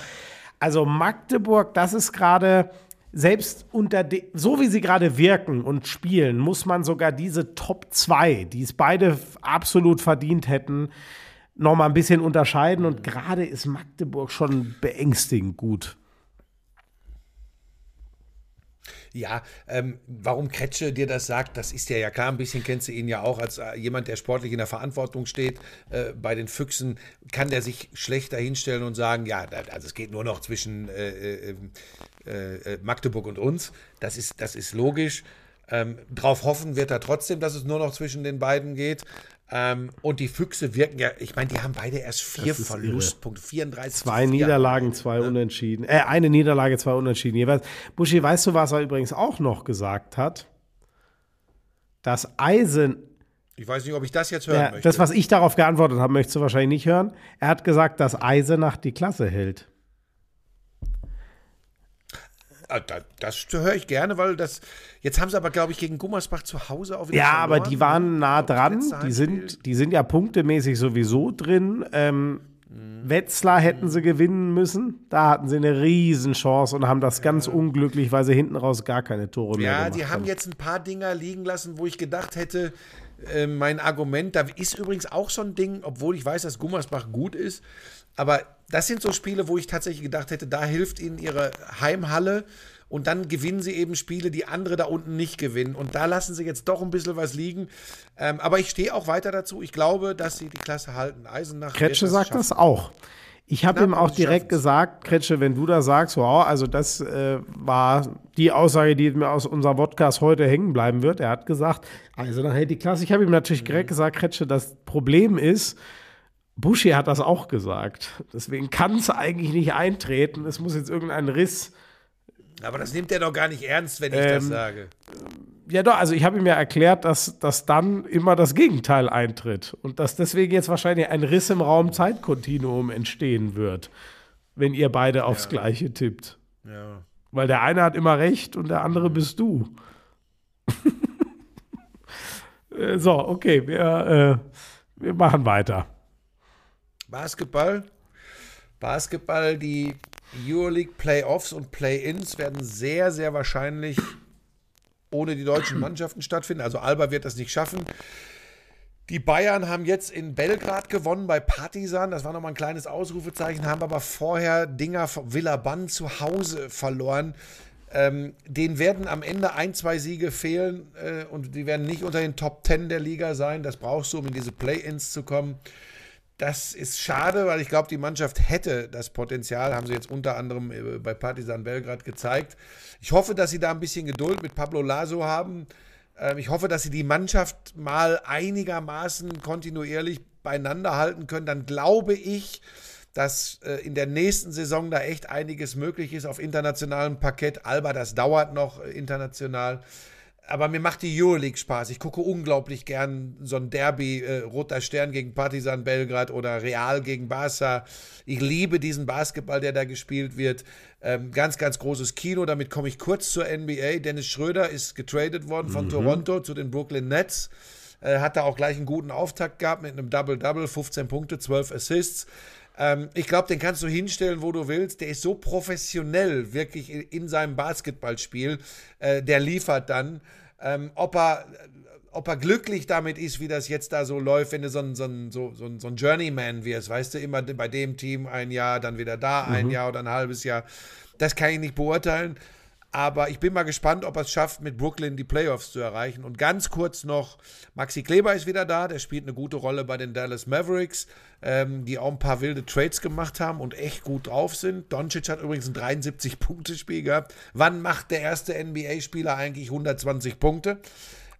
Also Magdeburg, das ist gerade selbst unter so wie sie gerade wirken und spielen, muss man sogar diese Top 2, die es beide absolut verdient hätten, noch mal ein bisschen unterscheiden. Und gerade ist Magdeburg schon beängstigend gut. Ja, ähm, warum Kretsche dir das sagt, das ist ja ja klar. Ein bisschen kennst du ihn ja auch als äh, jemand, der sportlich in der Verantwortung steht. Äh, bei den Füchsen kann der sich schlechter hinstellen und sagen, ja, also es geht nur noch zwischen äh, äh, äh, Magdeburg und uns. Das ist, das ist logisch. Ähm, drauf hoffen wird er trotzdem, dass es nur noch zwischen den beiden geht. Ähm, und die Füchse wirken ja, ich meine, die haben beide erst vier. Verlustpunkte, 34 zu Zwei 4. Niederlagen, zwei Unentschieden. Äh, eine Niederlage, zwei Unentschieden jeweils. Buschi, weißt du, was er übrigens auch noch gesagt hat? Das Eisen, Ich weiß nicht, ob ich das jetzt hören ja, möchte. das, was ich darauf geantwortet habe, möchtest du wahrscheinlich nicht hören. Er hat gesagt, dass Eisenach die Klasse hält. Ah, da- Das höre ich gerne, weil das. Jetzt haben sie aber, glaube ich, gegen Gummersbach zu Hause auch wieder. Ja, aber verloren, die waren nah dran. Die sind, die sind ja punktemäßig sowieso drin. Ähm, Wetzlar hätten sie gewinnen müssen. Da hatten sie eine Riesenchance und haben das ganz unglücklich, weil sie hinten raus gar keine Tore mehr Ja, gemacht die haben jetzt ein paar Dinger liegen lassen, wo ich gedacht hätte, äh, mein Argument, da ist übrigens auch so ein Ding, obwohl ich weiß, dass Gummersbach gut ist, aber das sind so Spiele, wo ich tatsächlich gedacht hätte, da hilft ihnen ihre Heimhalle und dann gewinnen sie eben Spiele, die andere da unten nicht gewinnen. Und da lassen sie jetzt doch ein bisschen was liegen. Ähm, aber ich stehe auch weiter dazu. Ich glaube, dass sie die Klasse halten. Eisenach. Kretsche sagt schaffen. das auch. Ich habe ihm auch direkt gesagt, Kretsche, wenn du da sagst, wow, also das äh, war die Aussage, die mir aus unserem Podcast heute hängen bleiben wird. Er hat gesagt, dann hält die Klasse. Ich habe ihm natürlich Mhm. direkt gesagt, Kretsche, das Problem ist, Buschi hat das auch gesagt. Deswegen kann es eigentlich nicht eintreten. Es muss jetzt irgendein Riss. Aber das nimmt er doch gar nicht ernst, wenn ich das Ähm, sage. Ja, doch, also ich habe ihm ja erklärt, dass, dass dann immer das Gegenteil eintritt und dass deswegen jetzt wahrscheinlich ein Riss im Raum-Zeitkontinuum entstehen wird, wenn ihr beide aufs Gleiche tippt. Ja. Weil der eine hat immer recht und der andere bist du. Äh, so, okay, wir, äh, wir machen weiter. Basketball. Basketball, die Euroleague Playoffs und Play-Ins werden sehr, sehr wahrscheinlich ohne die deutschen Mannschaften stattfinden. Also Alba wird das nicht schaffen. Die Bayern haben jetzt in Belgrad gewonnen bei Partizan. Das war nochmal ein kleines Ausrufezeichen, haben aber vorher Dinger von Villaban zu Hause verloren. Ähm, denen werden am Ende ein, zwei Siege fehlen äh, und die werden nicht unter den Top Ten der Liga sein. Das brauchst du, um in diese Play-Ins zu kommen. Das ist schade, weil ich glaube, die Mannschaft hätte das Potenzial, haben sie jetzt unter anderem äh, bei Partizan Belgrad gezeigt. Ich hoffe, dass sie da ein bisschen Geduld mit Pablo Laso haben. Ähm, Ich hoffe, dass sie die Mannschaft mal einigermaßen kontinuierlich beieinander halten können. Dann glaube ich, dass äh, in der nächsten Saison da echt einiges möglich ist auf internationalem Parkett. Alba, das dauert noch äh, international. Aber mir macht die Euroleague Spaß. Ich gucke unglaublich gern so ein Derby, äh, Roter Stern gegen Partizan Belgrad oder Real gegen Barca. Ich liebe diesen Basketball, der da gespielt wird. Ähm, ganz, ganz großes Kino. Damit komme ich kurz zur NBA. Dennis Schröder ist getradet worden von Toronto zu den Brooklyn Nets. Äh, hat da auch gleich einen guten Auftakt gehabt mit einem Double-Double, 15 Punkte, 12 Assists. Ähm, ich glaube, den kannst du hinstellen, wo du willst. Der ist so professionell, wirklich in, in seinem Basketballspiel. Äh, der liefert dann. Ähm, ob er ob er glücklich damit ist, wie das jetzt da so läuft, wenn du so ein, so ein, so, so ein, so ein Journeyman wirst, weißt du, immer bei dem Team ein Jahr, dann wieder da ein Jahr oder ein halbes Jahr. Das kann ich nicht beurteilen. Aber ich bin mal gespannt, ob er es schafft, mit Brooklyn die Playoffs zu erreichen. Und ganz kurz noch, Maxi Kleber ist wieder da, der spielt eine gute Rolle bei den Dallas Mavericks, ähm, die auch ein paar wilde Trades gemacht haben und echt gut drauf sind. Doncic hat übrigens ein 73-Punkte-Spiel gehabt. Wann macht der erste NBA-Spieler eigentlich 120 Punkte?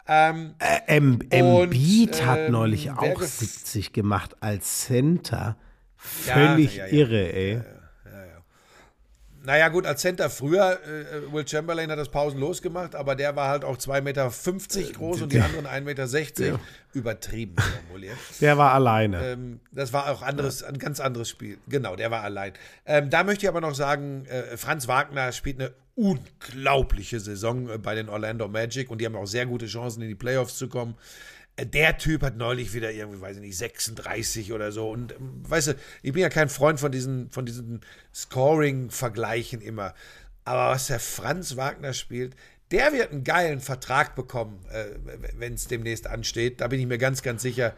Ähm, Äh, Embiid hat ähm, neulich auch gef- 70 gemacht als Center. Völlig ja, ja. irre, ey. Naja, gut, als Center früher, äh, Will Chamberlain hat das pausenlos gemacht, aber der war halt auch 2,50 Meter groß und die anderen 1,60 Meter. Übertrieben formuliert. Der war alleine. Ähm, das war auch anderes, ein ganz anderes Spiel. Genau, der war allein. Ähm, da möchte ich aber noch sagen, äh, Franz Wagner spielt eine unglaubliche Saison äh, bei den Orlando Magic und die haben auch sehr gute Chancen, in die Playoffs zu kommen. Der Typ hat neulich wieder irgendwie, weiß ich nicht, 36 oder so. Und ähm, weißt du, ich bin ja kein Freund von diesen, von diesen Scoring-Vergleichen immer. Aber was der Franz Wagner spielt, der wird einen geilen Vertrag bekommen, äh, wenn es demnächst ansteht. Da bin ich mir ganz, ganz sicher.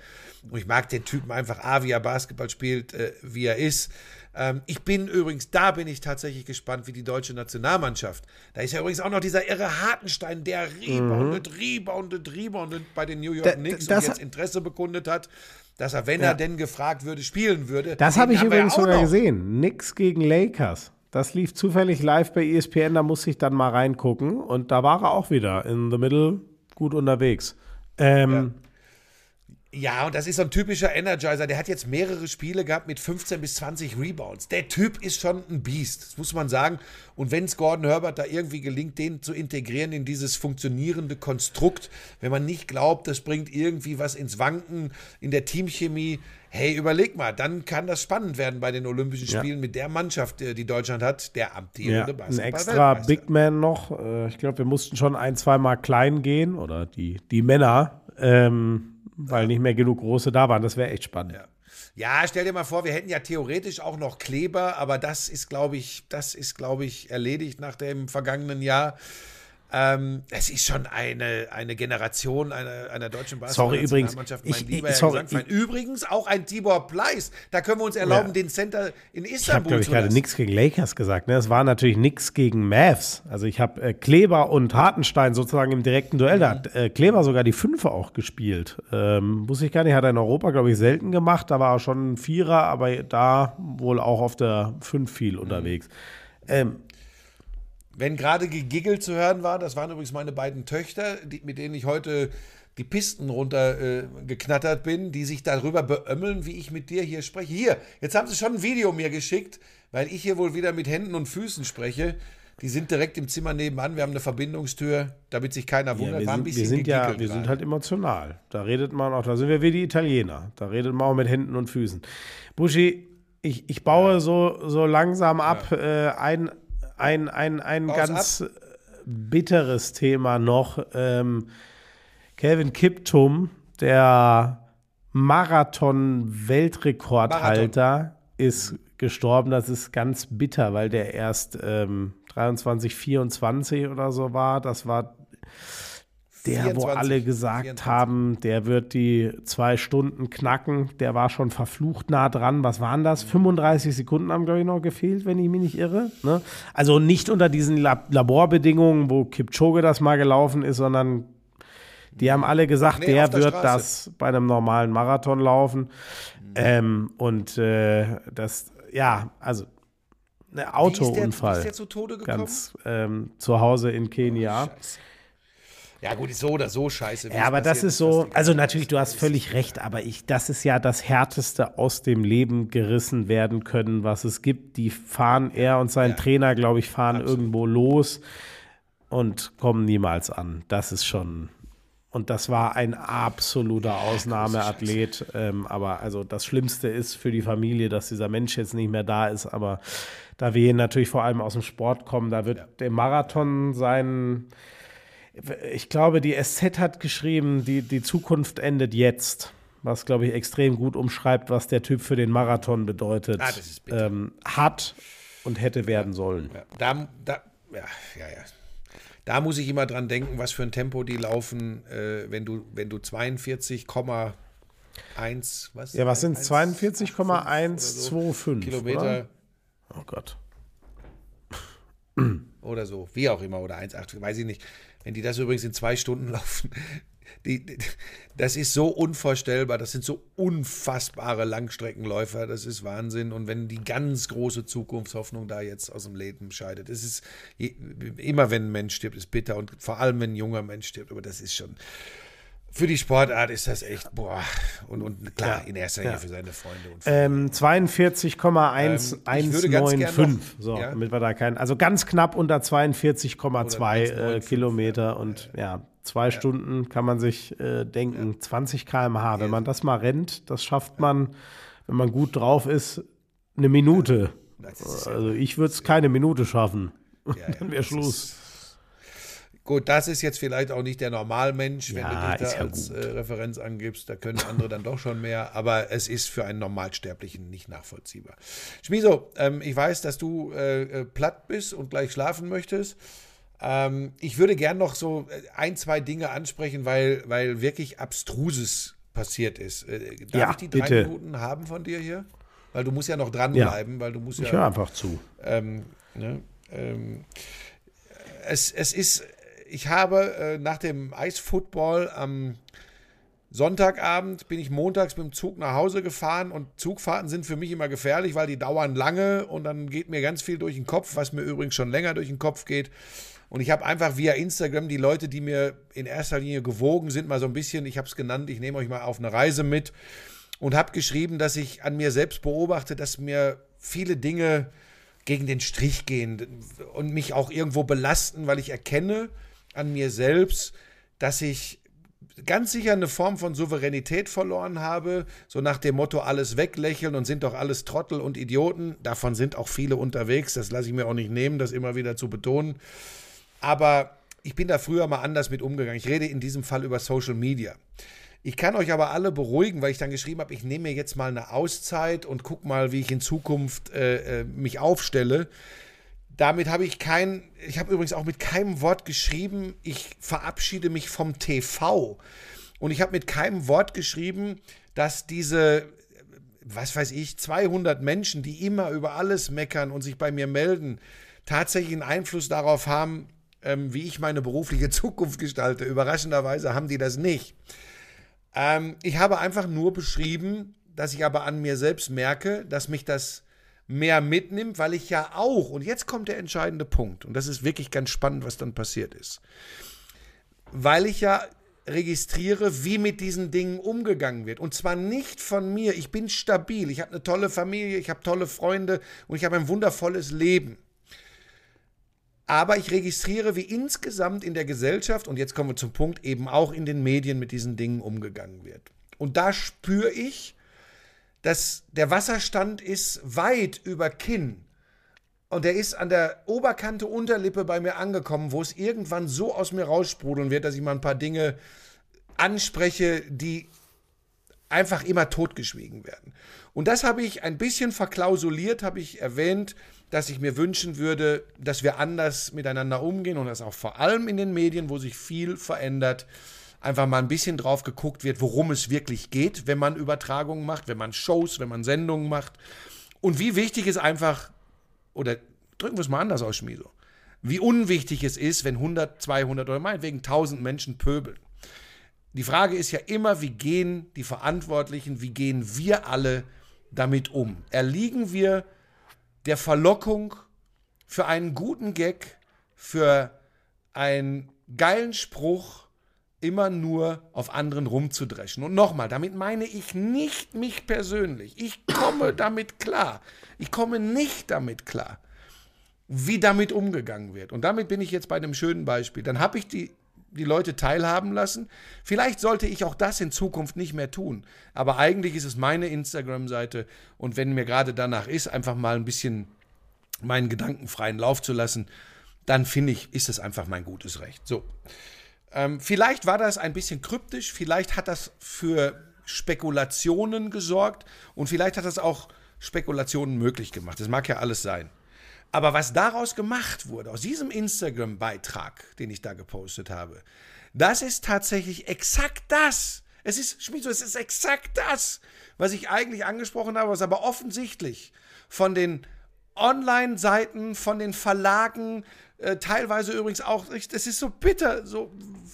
Und ich mag den Typen einfach, A, wie er Basketball spielt, äh, wie er ist. Ähm, ich bin übrigens, da bin ich tatsächlich gespannt, wie die deutsche Nationalmannschaft. Da ist ja übrigens auch noch dieser irre Hartenstein, der reboundet, reboundet, reboundet bei den New York Da- Knicks das- und jetzt Interesse bekundet hat, dass er, wenn er denn gefragt würde, spielen würde. Das habe ich ja übrigens sogar noch. gesehen. Nix gegen Lakers. Das lief zufällig live bei ESPN, da musste ich dann mal reingucken. Und da war er auch wieder in the middle gut unterwegs. Ähm, Ja, und das ist so ein typischer Energizer. Der hat jetzt mehrere Spiele gehabt mit 15 bis 20 Rebounds. Der Typ ist schon ein Biest, das muss man sagen. Und wenn es Gordon Herbert da irgendwie gelingt, den zu integrieren in dieses funktionierende Konstrukt, wenn man nicht glaubt, das bringt irgendwie was ins Wanken in der Teamchemie, hey, überleg mal, dann kann das spannend werden bei den Olympischen Ja. Spielen mit der Mannschaft, äh, die Deutschland hat, der ja, amtierende ein Basketball extra Big Man noch. Äh, Ich glaube, wir mussten schon ein, zweimal klein gehen oder die, die Männer, ähm, weil nicht mehr genug große da waren. Das wäre echt spannend. Ja, stell dir mal vor, wir hätten ja theoretisch auch noch Kleber, aber das ist, glaube ich, das ist, glaube ich, erledigt nach dem vergangenen Jahr. Ähm, es ist schon eine, eine Generation einer, einer deutschen Sorry, übrigens, Basketball-Nationalmannschaft. ich- Mein lieber ich- sorry, Gesangverein. Übrigens auch ein Tibor Pleiss. Da können wir uns erlauben, Ja. den Center in Ich habe, Istanbul glaube ich, zu gerade nichts gegen Lakers gesagt. Ne? Es war natürlich nichts gegen Mavs. Also ich habe äh, Kleber und Hartenstein sozusagen im direkten Duell. Da hat äh, Kleber sogar die Fünfe auch gespielt. Ähm, muss ich gar nicht, hat er in Europa, glaube ich, selten gemacht. Da war er schon ein Vierer, aber da wohl auch auf der Fünf viel unterwegs. Ähm, Wenn gerade gegiggelt zu hören war, das waren übrigens meine beiden Töchter, die, mit denen ich heute die Pisten runter äh, bin, die sich darüber beömmeln, wie ich mit dir hier spreche. Hier, jetzt haben sie schon ein Video mir geschickt, weil ich hier wohl wieder mit Händen und Füßen spreche. Die sind direkt im Zimmer nebenan. Wir haben eine Verbindungstür, damit sich keiner ja, wundert. wir War ein sind, wir sind ja, wir sind halt emotional. Da redet man auch, da sind wir wie die Italiener. Da redet man auch mit Händen und Füßen. Buschi, ich, ich baue so, so langsam ab äh, ein, ein, ein, ein Baus ganz bitteres Thema noch. Ähm, Kelvin Kiptum, der Marathon-Weltrekordhalter, ist gestorben. Das ist ganz bitter, weil der erst ähm, 23, 24 oder so war. Das war der, wo 24, alle gesagt 24. haben, der wird die zwei Stunden knacken. Der war schon verflucht nah dran. Was waren das? 35 Sekunden haben, glaube ich, noch gefehlt, wenn ich mich nicht irre. Ne? Also nicht unter diesen Lab Laborbedingungen, wo Kipchoge das mal gelaufen ist, sondern die haben alle gesagt, Nee, der der wird Straße. das bei einem normalen Marathon laufen. Ähm, und äh, das, ja, also ein Wie ist der, wie Autounfall. ist der zu Tode gekommen? Ganz ähm, zu Hause in Kenia. Scheiße. Ja, gut, so oder so scheiße. Ja, aber das ist so, also natürlich, du hast völlig recht, aber ich, das ist ja das Härteste aus dem Leben gerissen werden können, was es gibt. Die fahren, er und sein Ja. Trainer, glaube ich, fahren irgendwo los und kommen niemals an. Das ist schon, und das war ein absoluter Ausnahmeathlet. Ähm, aber also das Schlimmste ist für die Familie, dass dieser Mensch jetzt nicht mehr da ist. Aber da wir natürlich vor allem aus dem Sport kommen, da wird der Marathon sein. Ich glaube, die SZ hat geschrieben, die, die Zukunft endet jetzt. Was, glaube ich, extrem gut umschreibt, was der Typ für den Marathon bedeutet. Ah, ähm, hat und hätte werden sollen. Ja, da, da, ja, ja, ja. Da muss ich immer dran denken, was für ein Tempo die laufen, äh, wenn du, wenn du 42,1, was? Ja, was sind 1,85 42,125? Kilometer Oder? Oh Gott. oder so, wie auch immer, oder 1,8, weiß ich nicht. Wenn die das übrigens in zwei Stunden laufen, die, die, das ist so unvorstellbar, das sind so unfassbare Langstreckenläufer, das ist Wahnsinn. Und wenn die ganz große Zukunftshoffnung da jetzt aus dem Leben scheidet, es ist immer, wenn ein Mensch stirbt, ist bitter und vor allem, wenn ein junger Mensch stirbt, aber das ist schon. Für die Sportart ist das echt, boah, und, und klar, in erster Linie ja. für seine Freunde und Ähm, 42,115. Ähm, so, ja. damit wir da keinen. Also ganz knapp unter 42,2 Oder äh, 1,95, Kilometer und ja, zwei Stunden kann man sich äh, denken, 20 km/h. Wenn man das mal rennt, das schafft man, wenn man gut drauf ist, eine Minute. Ja- Also ich würde es keine Minute schaffen. Ja, ja, Dann wäre Schluss. Gut, das ist jetzt vielleicht auch nicht der Normalmensch, wenn Ja, du dich da ja als äh, Referenz angibst. Da können andere dann doch schon mehr, aber es ist für einen Normalsterblichen nicht nachvollziehbar. Schmiso, ähm, ich weiß, dass du äh, äh, platt bist und gleich schlafen möchtest. Ähm, ich würde gern noch so äh, ein, zwei Dinge ansprechen, weil, weil wirklich Abstruses passiert ist. Äh, darf Ja, ich die drei bitte. Minuten haben von dir hier? Weil du musst ja noch dranbleiben, weil du musst Ich ja höre einfach zu. ähm, ne, ähm, es, es ist, ich habe äh, nach dem Eisfootball am Sonntagabend bin ich montags mit dem Zug nach Hause gefahren und Zugfahrten sind für mich immer gefährlich, weil die dauern lange und dann geht mir ganz viel durch den Kopf, was mir übrigens schon länger durch den Kopf geht. Und ich habe einfach via Instagram die Leute, die mir in erster Linie gewogen sind, mal so ein bisschen, ich habe es genannt, ich nehme euch mal auf eine Reise mit und habe geschrieben, dass ich an mir selbst beobachte, dass mir viele Dinge gegen den Strich gehen und mich auch irgendwo belasten, weil ich erkenne an mir selbst, dass ich ganz sicher eine Form von Souveränität verloren habe, so nach dem Motto alles weglächeln und sind doch alles Trottel und Idioten. Davon sind auch viele unterwegs, das lasse ich mir auch nicht nehmen, das immer wieder zu betonen. Aber ich bin da früher mal anders mit umgegangen. Ich rede in diesem Fall über Social Media. Ich kann euch aber alle beruhigen, weil ich dann geschrieben habe, ich nehme mir jetzt mal eine Auszeit und guck mal, wie ich in Zukunft äh, äh, mich aufstelle. Damit habe ich kein, ich habe übrigens auch mit keinem Wort geschrieben, ich verabschiede mich vom TV. Und ich habe mit keinem Wort geschrieben, dass diese, was weiß ich, 200 Menschen, die immer über alles meckern und sich bei mir melden, tatsächlich einen Einfluss darauf haben, ähm, wie ich meine berufliche Zukunft gestalte. Überraschenderweise haben die das nicht. Ähm, ich habe einfach nur beschrieben, dass ich aber an mir selbst merke, dass mich das mehr mitnimmt, weil ich ja auch, und jetzt kommt der entscheidende Punkt, und das ist wirklich ganz spannend, was dann passiert ist, weil ich ja registriere, wie mit diesen Dingen umgegangen wird. Und zwar nicht von mir. Ich bin stabil. Ich habe eine tolle Familie, ich habe tolle Freunde und ich habe ein wundervolles Leben. Aber ich registriere, wie insgesamt in der Gesellschaft, und jetzt kommen wir zum Punkt, eben auch in den Medien mit diesen Dingen umgegangen wird. Und da spüre ich, dass der Wasserstand ist weit über Kinn. Und der ist an der Oberkante Unterlippe bei mir angekommen, wo es irgendwann so aus mir raussprudeln wird, dass ich mal ein paar Dinge anspreche, die einfach immer totgeschwiegen werden. Und das habe ich ein bisschen verklausuliert, habe ich erwähnt, dass ich mir wünschen würde, dass wir anders miteinander umgehen und dass auch vor allem in den Medien, wo sich viel verändert, einfach mal ein bisschen drauf geguckt wird, worum es wirklich geht, wenn man Übertragungen macht, wenn man Shows, wenn man Sendungen macht. Und wie wichtig es einfach, oder drücken wir es mal anders aus, Schmieso, wie unwichtig es ist, wenn 100, 200 oder meinetwegen 1000 Menschen pöbeln. Die Frage ist ja immer, wie gehen die Verantwortlichen, wie gehen wir alle damit um? Erliegen wir der Verlockung für einen guten Gag, für einen geilen Spruch, immer nur auf anderen rumzudreschen. Und nochmal, damit meine ich nicht mich persönlich. Ich komme damit klar. Ich komme nicht damit klar, wie damit umgegangen wird. Und damit bin ich jetzt bei einem schönen Beispiel. Dann habe ich die, die Leute teilhaben lassen. Vielleicht sollte ich auch das in Zukunft nicht mehr tun. Aber eigentlich ist es meine Instagram-Seite. Und wenn mir gerade danach ist, einfach mal ein bisschen meinen Gedanken freien Lauf zu lassen, dann finde ich, ist es einfach mein gutes Recht. So. Ähm, vielleicht war das ein bisschen kryptisch, vielleicht hat das für Spekulationen gesorgt und vielleicht hat das auch Spekulationen möglich gemacht. Das mag ja alles sein. Aber was daraus gemacht wurde, aus diesem Instagram-Beitrag, den ich da gepostet habe, das ist tatsächlich exakt das. Es ist, Schmieso, es ist exakt das, was ich eigentlich angesprochen habe, was aber offensichtlich von den Online-Seiten, von den Verlagen, äh, teilweise übrigens auch, das ist so bitter so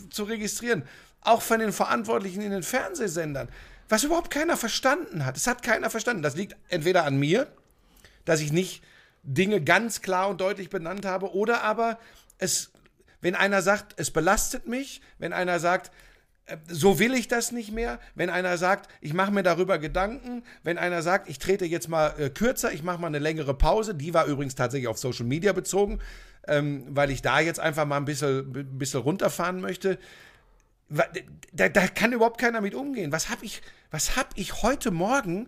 zu registrieren, auch von den Verantwortlichen in den Fernsehsendern, was überhaupt keiner verstanden hat. Es hat keiner verstanden. Das liegt entweder an mir, dass ich nicht Dinge ganz klar und deutlich benannt habe, oder aber es, wenn einer sagt, es belastet mich, wenn einer sagt, äh, so will ich das nicht mehr. Wenn einer sagt, ich mache mir darüber Gedanken, wenn einer sagt, ich trete jetzt mal äh, kürzer, ich mache mal eine längere Pause, die war übrigens tatsächlich auf Social Media bezogen, ähm, weil ich da jetzt einfach mal ein bisschen, bisschen runterfahren möchte. Da, da kann überhaupt keiner mit umgehen. Was habe ich, hab ich heute Morgen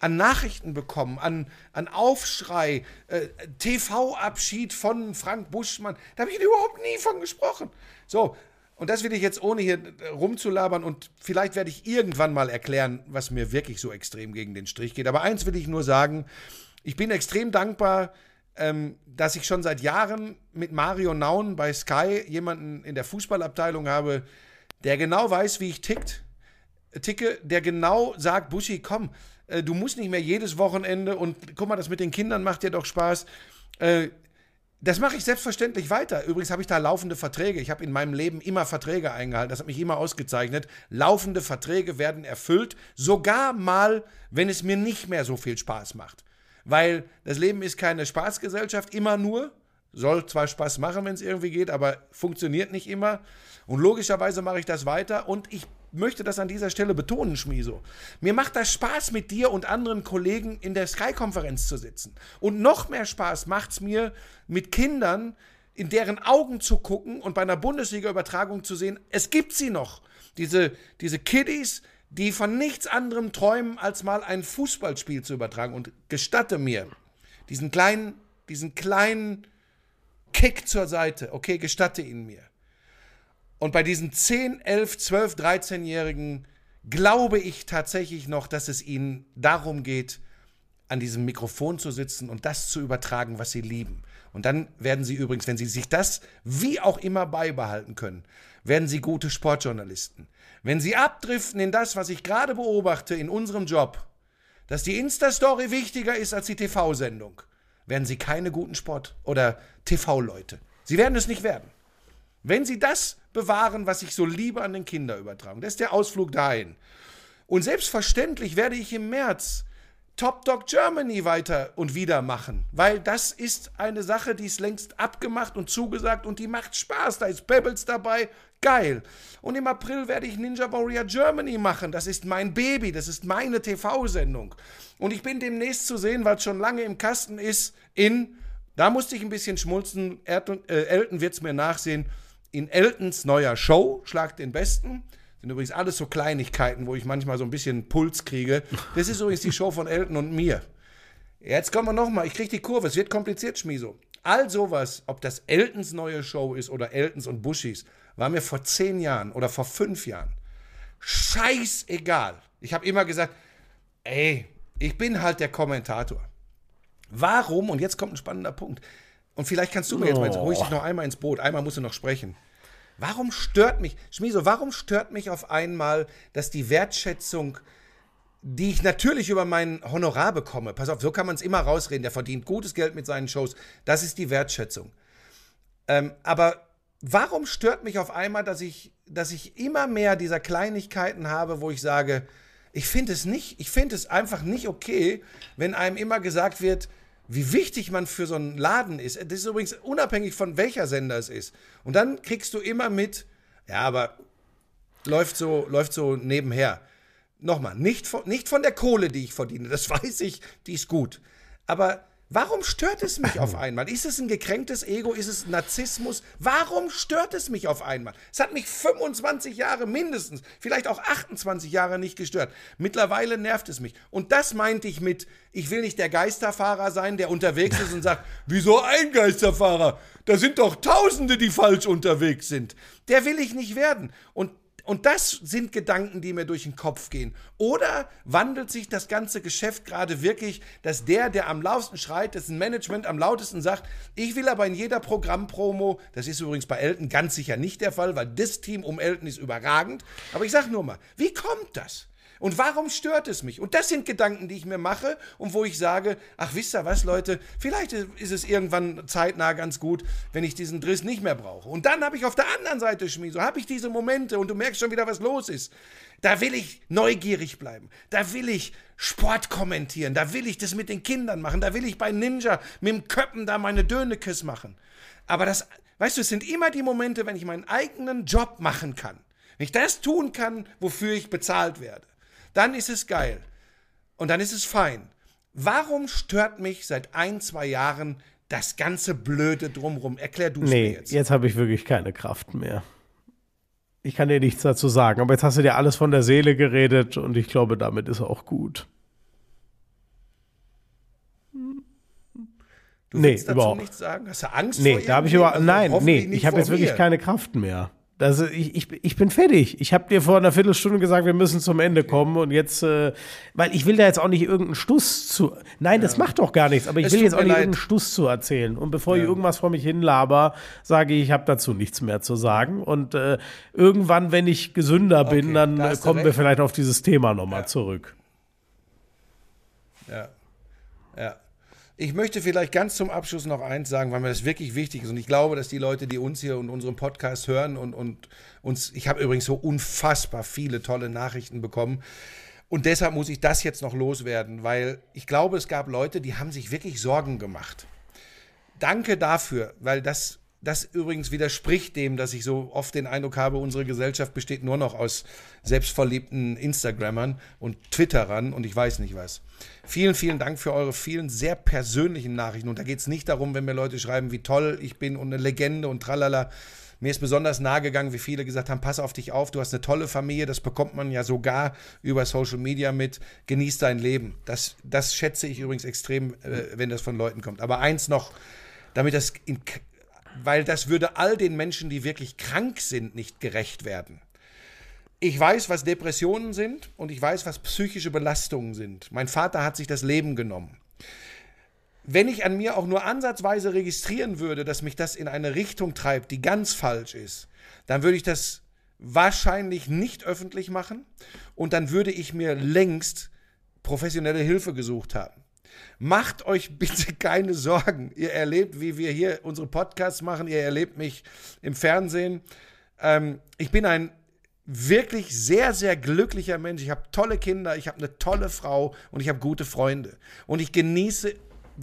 an Nachrichten bekommen, an, an Aufschrei, äh, TV-Abschied von Frank Buschmann? Da habe ich überhaupt nie von gesprochen. So, und das will ich jetzt ohne hier rumzulabern und vielleicht werde ich irgendwann mal erklären, was mir wirklich so extrem gegen den Strich geht. Aber eins will ich nur sagen, ich bin extrem dankbar, ähm, dass ich schon seit Jahren mit Mario Naun bei Sky jemanden in der Fußballabteilung habe, der genau weiß, wie ich tickt, ticke, der genau sagt, Buschi, komm, äh, du musst nicht mehr jedes Wochenende und guck mal, das mit den Kindern macht dir doch Spaß. Äh, das mache ich selbstverständlich weiter. Übrigens habe ich da laufende Verträge. Ich habe in meinem Leben immer Verträge eingehalten. Das hat mich immer ausgezeichnet. Laufende Verträge werden erfüllt, sogar mal, wenn es mir nicht mehr so viel Spaß macht. Weil das Leben ist keine Spaßgesellschaft, immer nur. Soll zwar Spaß machen, wenn es irgendwie geht, aber funktioniert nicht immer. Und logischerweise mache ich das weiter und ich möchte das an dieser Stelle betonen, Schmieso. Mir macht das Spaß, mit dir und anderen Kollegen in der Sky-Konferenz zu sitzen. Und noch mehr Spaß macht es mir, mit Kindern in deren Augen zu gucken und bei einer Bundesliga-Übertragung zu sehen, es gibt sie noch. Diese, diese Kiddies, die von nichts anderem träumen, als mal ein Fußballspiel zu übertragen. Und gestatte mir diesen kleinen, diesen kleinen Kick zur Seite. Okay, gestatte ihn mir. Und bei diesen 10, 11, 12, 13-Jährigen glaube ich tatsächlich noch, dass es ihnen darum geht, an diesem Mikrofon zu sitzen und das zu übertragen, was sie lieben. Und dann werden sie übrigens, wenn sie sich das wie auch immer beibehalten können, werden sie gute Sportjournalisten. Wenn sie abdriften in das, was ich gerade beobachte in unserem Job, dass die Insta-Story wichtiger ist als die TV-Sendung, werden sie keine guten Sport- oder TV-Leute. Sie werden es nicht werden. Wenn sie das bewahren, was ich so liebe an den Kinder übertragen, das ist der Ausflug dahin. Und selbstverständlich werde ich im März Top Dog Germany weiter und wieder machen, weil das ist eine Sache, die ist längst abgemacht und zugesagt und die macht Spaß. Da ist Pebbles dabei, geil. Und im April werde ich Ninja Warrior Germany machen. Das ist mein Baby, das ist meine TV-Sendung. Und ich bin demnächst zu sehen, weil es schon lange im Kasten ist, in, da musste ich ein bisschen schmulzen, Elton, äh, Elton wird es mir nachsehen, in Eltons neuer Show, Schlag den Besten. Sind übrigens alles so Kleinigkeiten, wo ich manchmal so ein bisschen Puls kriege. Das ist übrigens die Show von Elton und mir. Jetzt kommen wir nochmal, ich kriege die Kurve, es wird kompliziert, Schmieso. All sowas, ob das Eltons neue Show ist oder Eltons und Bushis, war mir vor zehn Jahren oder vor fünf Jahren scheißegal. Ich habe immer gesagt, ey, ich bin halt der Kommentator. Warum, und jetzt kommt ein spannender Punkt, und vielleicht kannst du mir jetzt mal, ich dich noch einmal ins Boot, einmal musst du noch sprechen. Warum stört mich, Schmieso, warum stört mich auf einmal, dass die Wertschätzung, die ich natürlich über mein Honorar bekomme, pass auf, so kann man es immer rausreden, der verdient gutes Geld mit seinen Shows, das ist die Wertschätzung. Ähm, aber warum stört mich auf einmal, dass ich, dass ich immer mehr dieser Kleinigkeiten habe, wo ich sage, ich finde es nicht, ich finde es einfach nicht okay, wenn einem immer gesagt wird, wie wichtig man für so einen Laden ist. Das ist übrigens unabhängig von welcher Sender es ist. Und dann kriegst du immer mit, ja, aber läuft so, läuft so nebenher. Nochmal, nicht von, nicht von der Kohle, die ich verdiene, das weiß ich, die ist gut. Aber warum stört es mich auf einmal? Ist es ein gekränktes Ego? Ist es Narzissmus? Warum stört es mich auf einmal? Es hat mich 25 Jahre mindestens, vielleicht auch 28 Jahre nicht gestört. Mittlerweile nervt es mich. Und das meinte ich mit, ich will nicht der Geisterfahrer sein, der unterwegs ist und sagt, wieso ein Geisterfahrer? Da sind doch Tausende, die falsch unterwegs sind. Der will ich nicht werden. Und und das sind Gedanken, die mir durch den Kopf gehen. Oder wandelt sich das ganze Geschäft gerade wirklich, dass der, der am lautesten schreit, dessen Management am lautesten sagt, ich will aber in jeder Programmpromo, das ist übrigens bei Elton ganz sicher nicht der Fall, weil das Team um Elton ist überragend. Aber ich sag nur mal, wie kommt das? Und warum stört es mich? Und das sind Gedanken, die ich mir mache und wo ich sage, ach wisst ihr was, Leute, vielleicht ist es irgendwann zeitnah ganz gut, wenn ich diesen Driss nicht mehr brauche. Und dann habe ich auf der anderen Seite, Schmieso, habe ich diese Momente und du merkst schon wieder, was los ist. Da will ich neugierig bleiben. Da will ich Sport kommentieren. Da will ich das mit den Kindern machen. Da will ich bei Ninja mit dem Köppen da meine Dönekes machen. Aber das, weißt du, es sind immer die Momente, wenn ich meinen eigenen Job machen kann. Wenn ich das tun kann, wofür ich bezahlt werde dann ist es geil. Und dann ist es fein. Warum stört mich seit ein, zwei Jahren das ganze Blöde drumrum? Erklär du es Nee, mir jetzt. jetzt habe ich wirklich keine Kraft mehr. Ich kann dir nichts dazu sagen, aber jetzt hast du dir alles von der Seele geredet und ich glaube, damit ist auch gut. Du nee, willst dazu überhaupt. nichts sagen? Hast du Angst Nee, vor da habe ich irgendwem? über. Also Nein, nee, ich habe jetzt wirklich keine Kraft mehr. Das, ich, ich, ich bin fertig. Ich habe dir vor einer Viertelstunde gesagt, wir müssen zum Ende kommen und jetzt, äh, weil ich will da jetzt auch nicht irgendeinen Stuss zu. Nein, das macht doch gar nichts, aber ich Es will jetzt auch nicht leid. irgendeinen Stuss zu erzählen. Und bevor ich irgendwas vor mich hin laber, sage ich, ich habe dazu nichts mehr zu sagen. Und äh, irgendwann, wenn ich gesünder bin, Okay, dann da kommen wir vielleicht auf dieses Thema nochmal zurück. Ja. Ja. Ich möchte vielleicht ganz zum Abschluss noch eins sagen, weil mir das wirklich wichtig ist. Und ich glaube, dass die Leute, die uns hier und unseren Podcast hören und, und uns, ich habe übrigens so unfassbar viele tolle Nachrichten bekommen. Und deshalb muss ich das jetzt noch loswerden, weil ich glaube, es gab Leute, die haben sich wirklich Sorgen gemacht. Danke dafür, weil das, das übrigens widerspricht dem, dass ich so oft den Eindruck habe, unsere Gesellschaft besteht nur noch aus selbstverliebten Instagrammern und Twitterern und ich weiß nicht was. Vielen, vielen Dank für eure vielen sehr persönlichen Nachrichten. Und da geht es nicht darum, wenn mir Leute schreiben, wie toll ich bin und eine Legende und tralala. Mir ist besonders nahe gegangen, wie viele gesagt haben, pass auf dich auf, du hast eine tolle Familie, das bekommt man ja sogar über Social Media mit, genieß dein Leben. Das, das schätze ich übrigens extrem, äh, wenn das von Leuten kommt. Aber eins noch, damit das, in, weil das würde all den Menschen, die wirklich krank sind, nicht gerecht werden. Ich weiß, was Depressionen sind und ich weiß, was psychische Belastungen sind. Mein Vater hat sich das Leben genommen. Wenn ich an mir auch nur ansatzweise registrieren würde, dass mich das in eine Richtung treibt, die ganz falsch ist, dann würde ich das wahrscheinlich nicht öffentlich machen und dann würde ich mir längst professionelle Hilfe gesucht haben. Macht euch bitte keine Sorgen. Ihr erlebt, wie wir hier unsere Podcasts machen. Ihr erlebt mich im Fernsehen. Ähm, ich bin ein wirklich sehr, sehr glücklicher Mensch. Ich habe tolle Kinder, ich habe eine tolle Frau und ich habe gute Freunde. Und ich genieße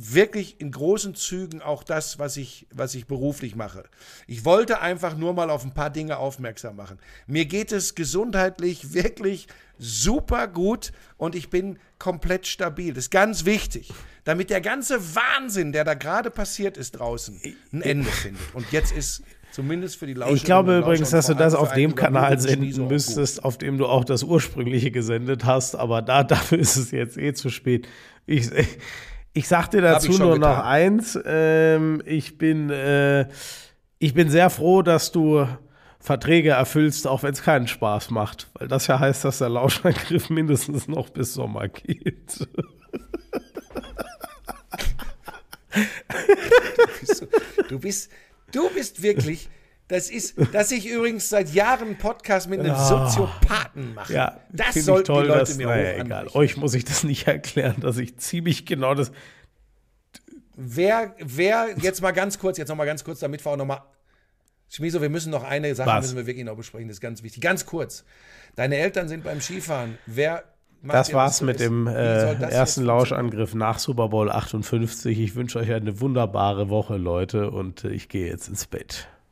wirklich in großen Zügen auch das, was ich, was ich beruflich mache. Ich wollte einfach nur mal auf ein paar Dinge aufmerksam machen. Mir geht es gesundheitlich wirklich super gut und ich bin komplett stabil. Das ist ganz wichtig, damit der ganze Wahnsinn, der da gerade passiert ist draußen, ein Ende findet. Und jetzt ist zumindest für die Lauscherinnen Ich glaube Lauscher übrigens, dass du das auf dem Kanal senden müsstest, auf dem du auch das ursprüngliche gesendet hast, aber da, dafür ist es jetzt eh zu spät. Ich, ich sag dir dazu nur noch getan. eins. Ähm, ich, bin, äh, ich bin sehr froh, dass du Verträge erfüllst, auch wenn es keinen Spaß macht. Weil das ja heißt, dass der Lauschangriff mindestens noch bis Sommer geht. Du bist, du bist wirklich, das ist, dass ich übrigens seit Jahren einen Podcast mit einem Soziopathen mache. Ja, das sollten toll, die Leute dass, mir naja, egal. Euch muss ich das nicht erklären, dass ich ziemlich genau das. Wer, wer, jetzt mal ganz kurz, jetzt noch mal ganz kurz, damit wir auch noch mal Schmieso, wir müssen noch eine Sache Was? müssen wir wirklich noch besprechen, das ist ganz wichtig. Ganz kurz. Deine Eltern sind beim Skifahren. Wer macht Das war's so mit ist? dem äh, das ersten Lauschangriff nach Super Bowl 58. Ich wünsche euch eine wunderbare Woche, Leute, und äh, ich gehe jetzt ins Bett.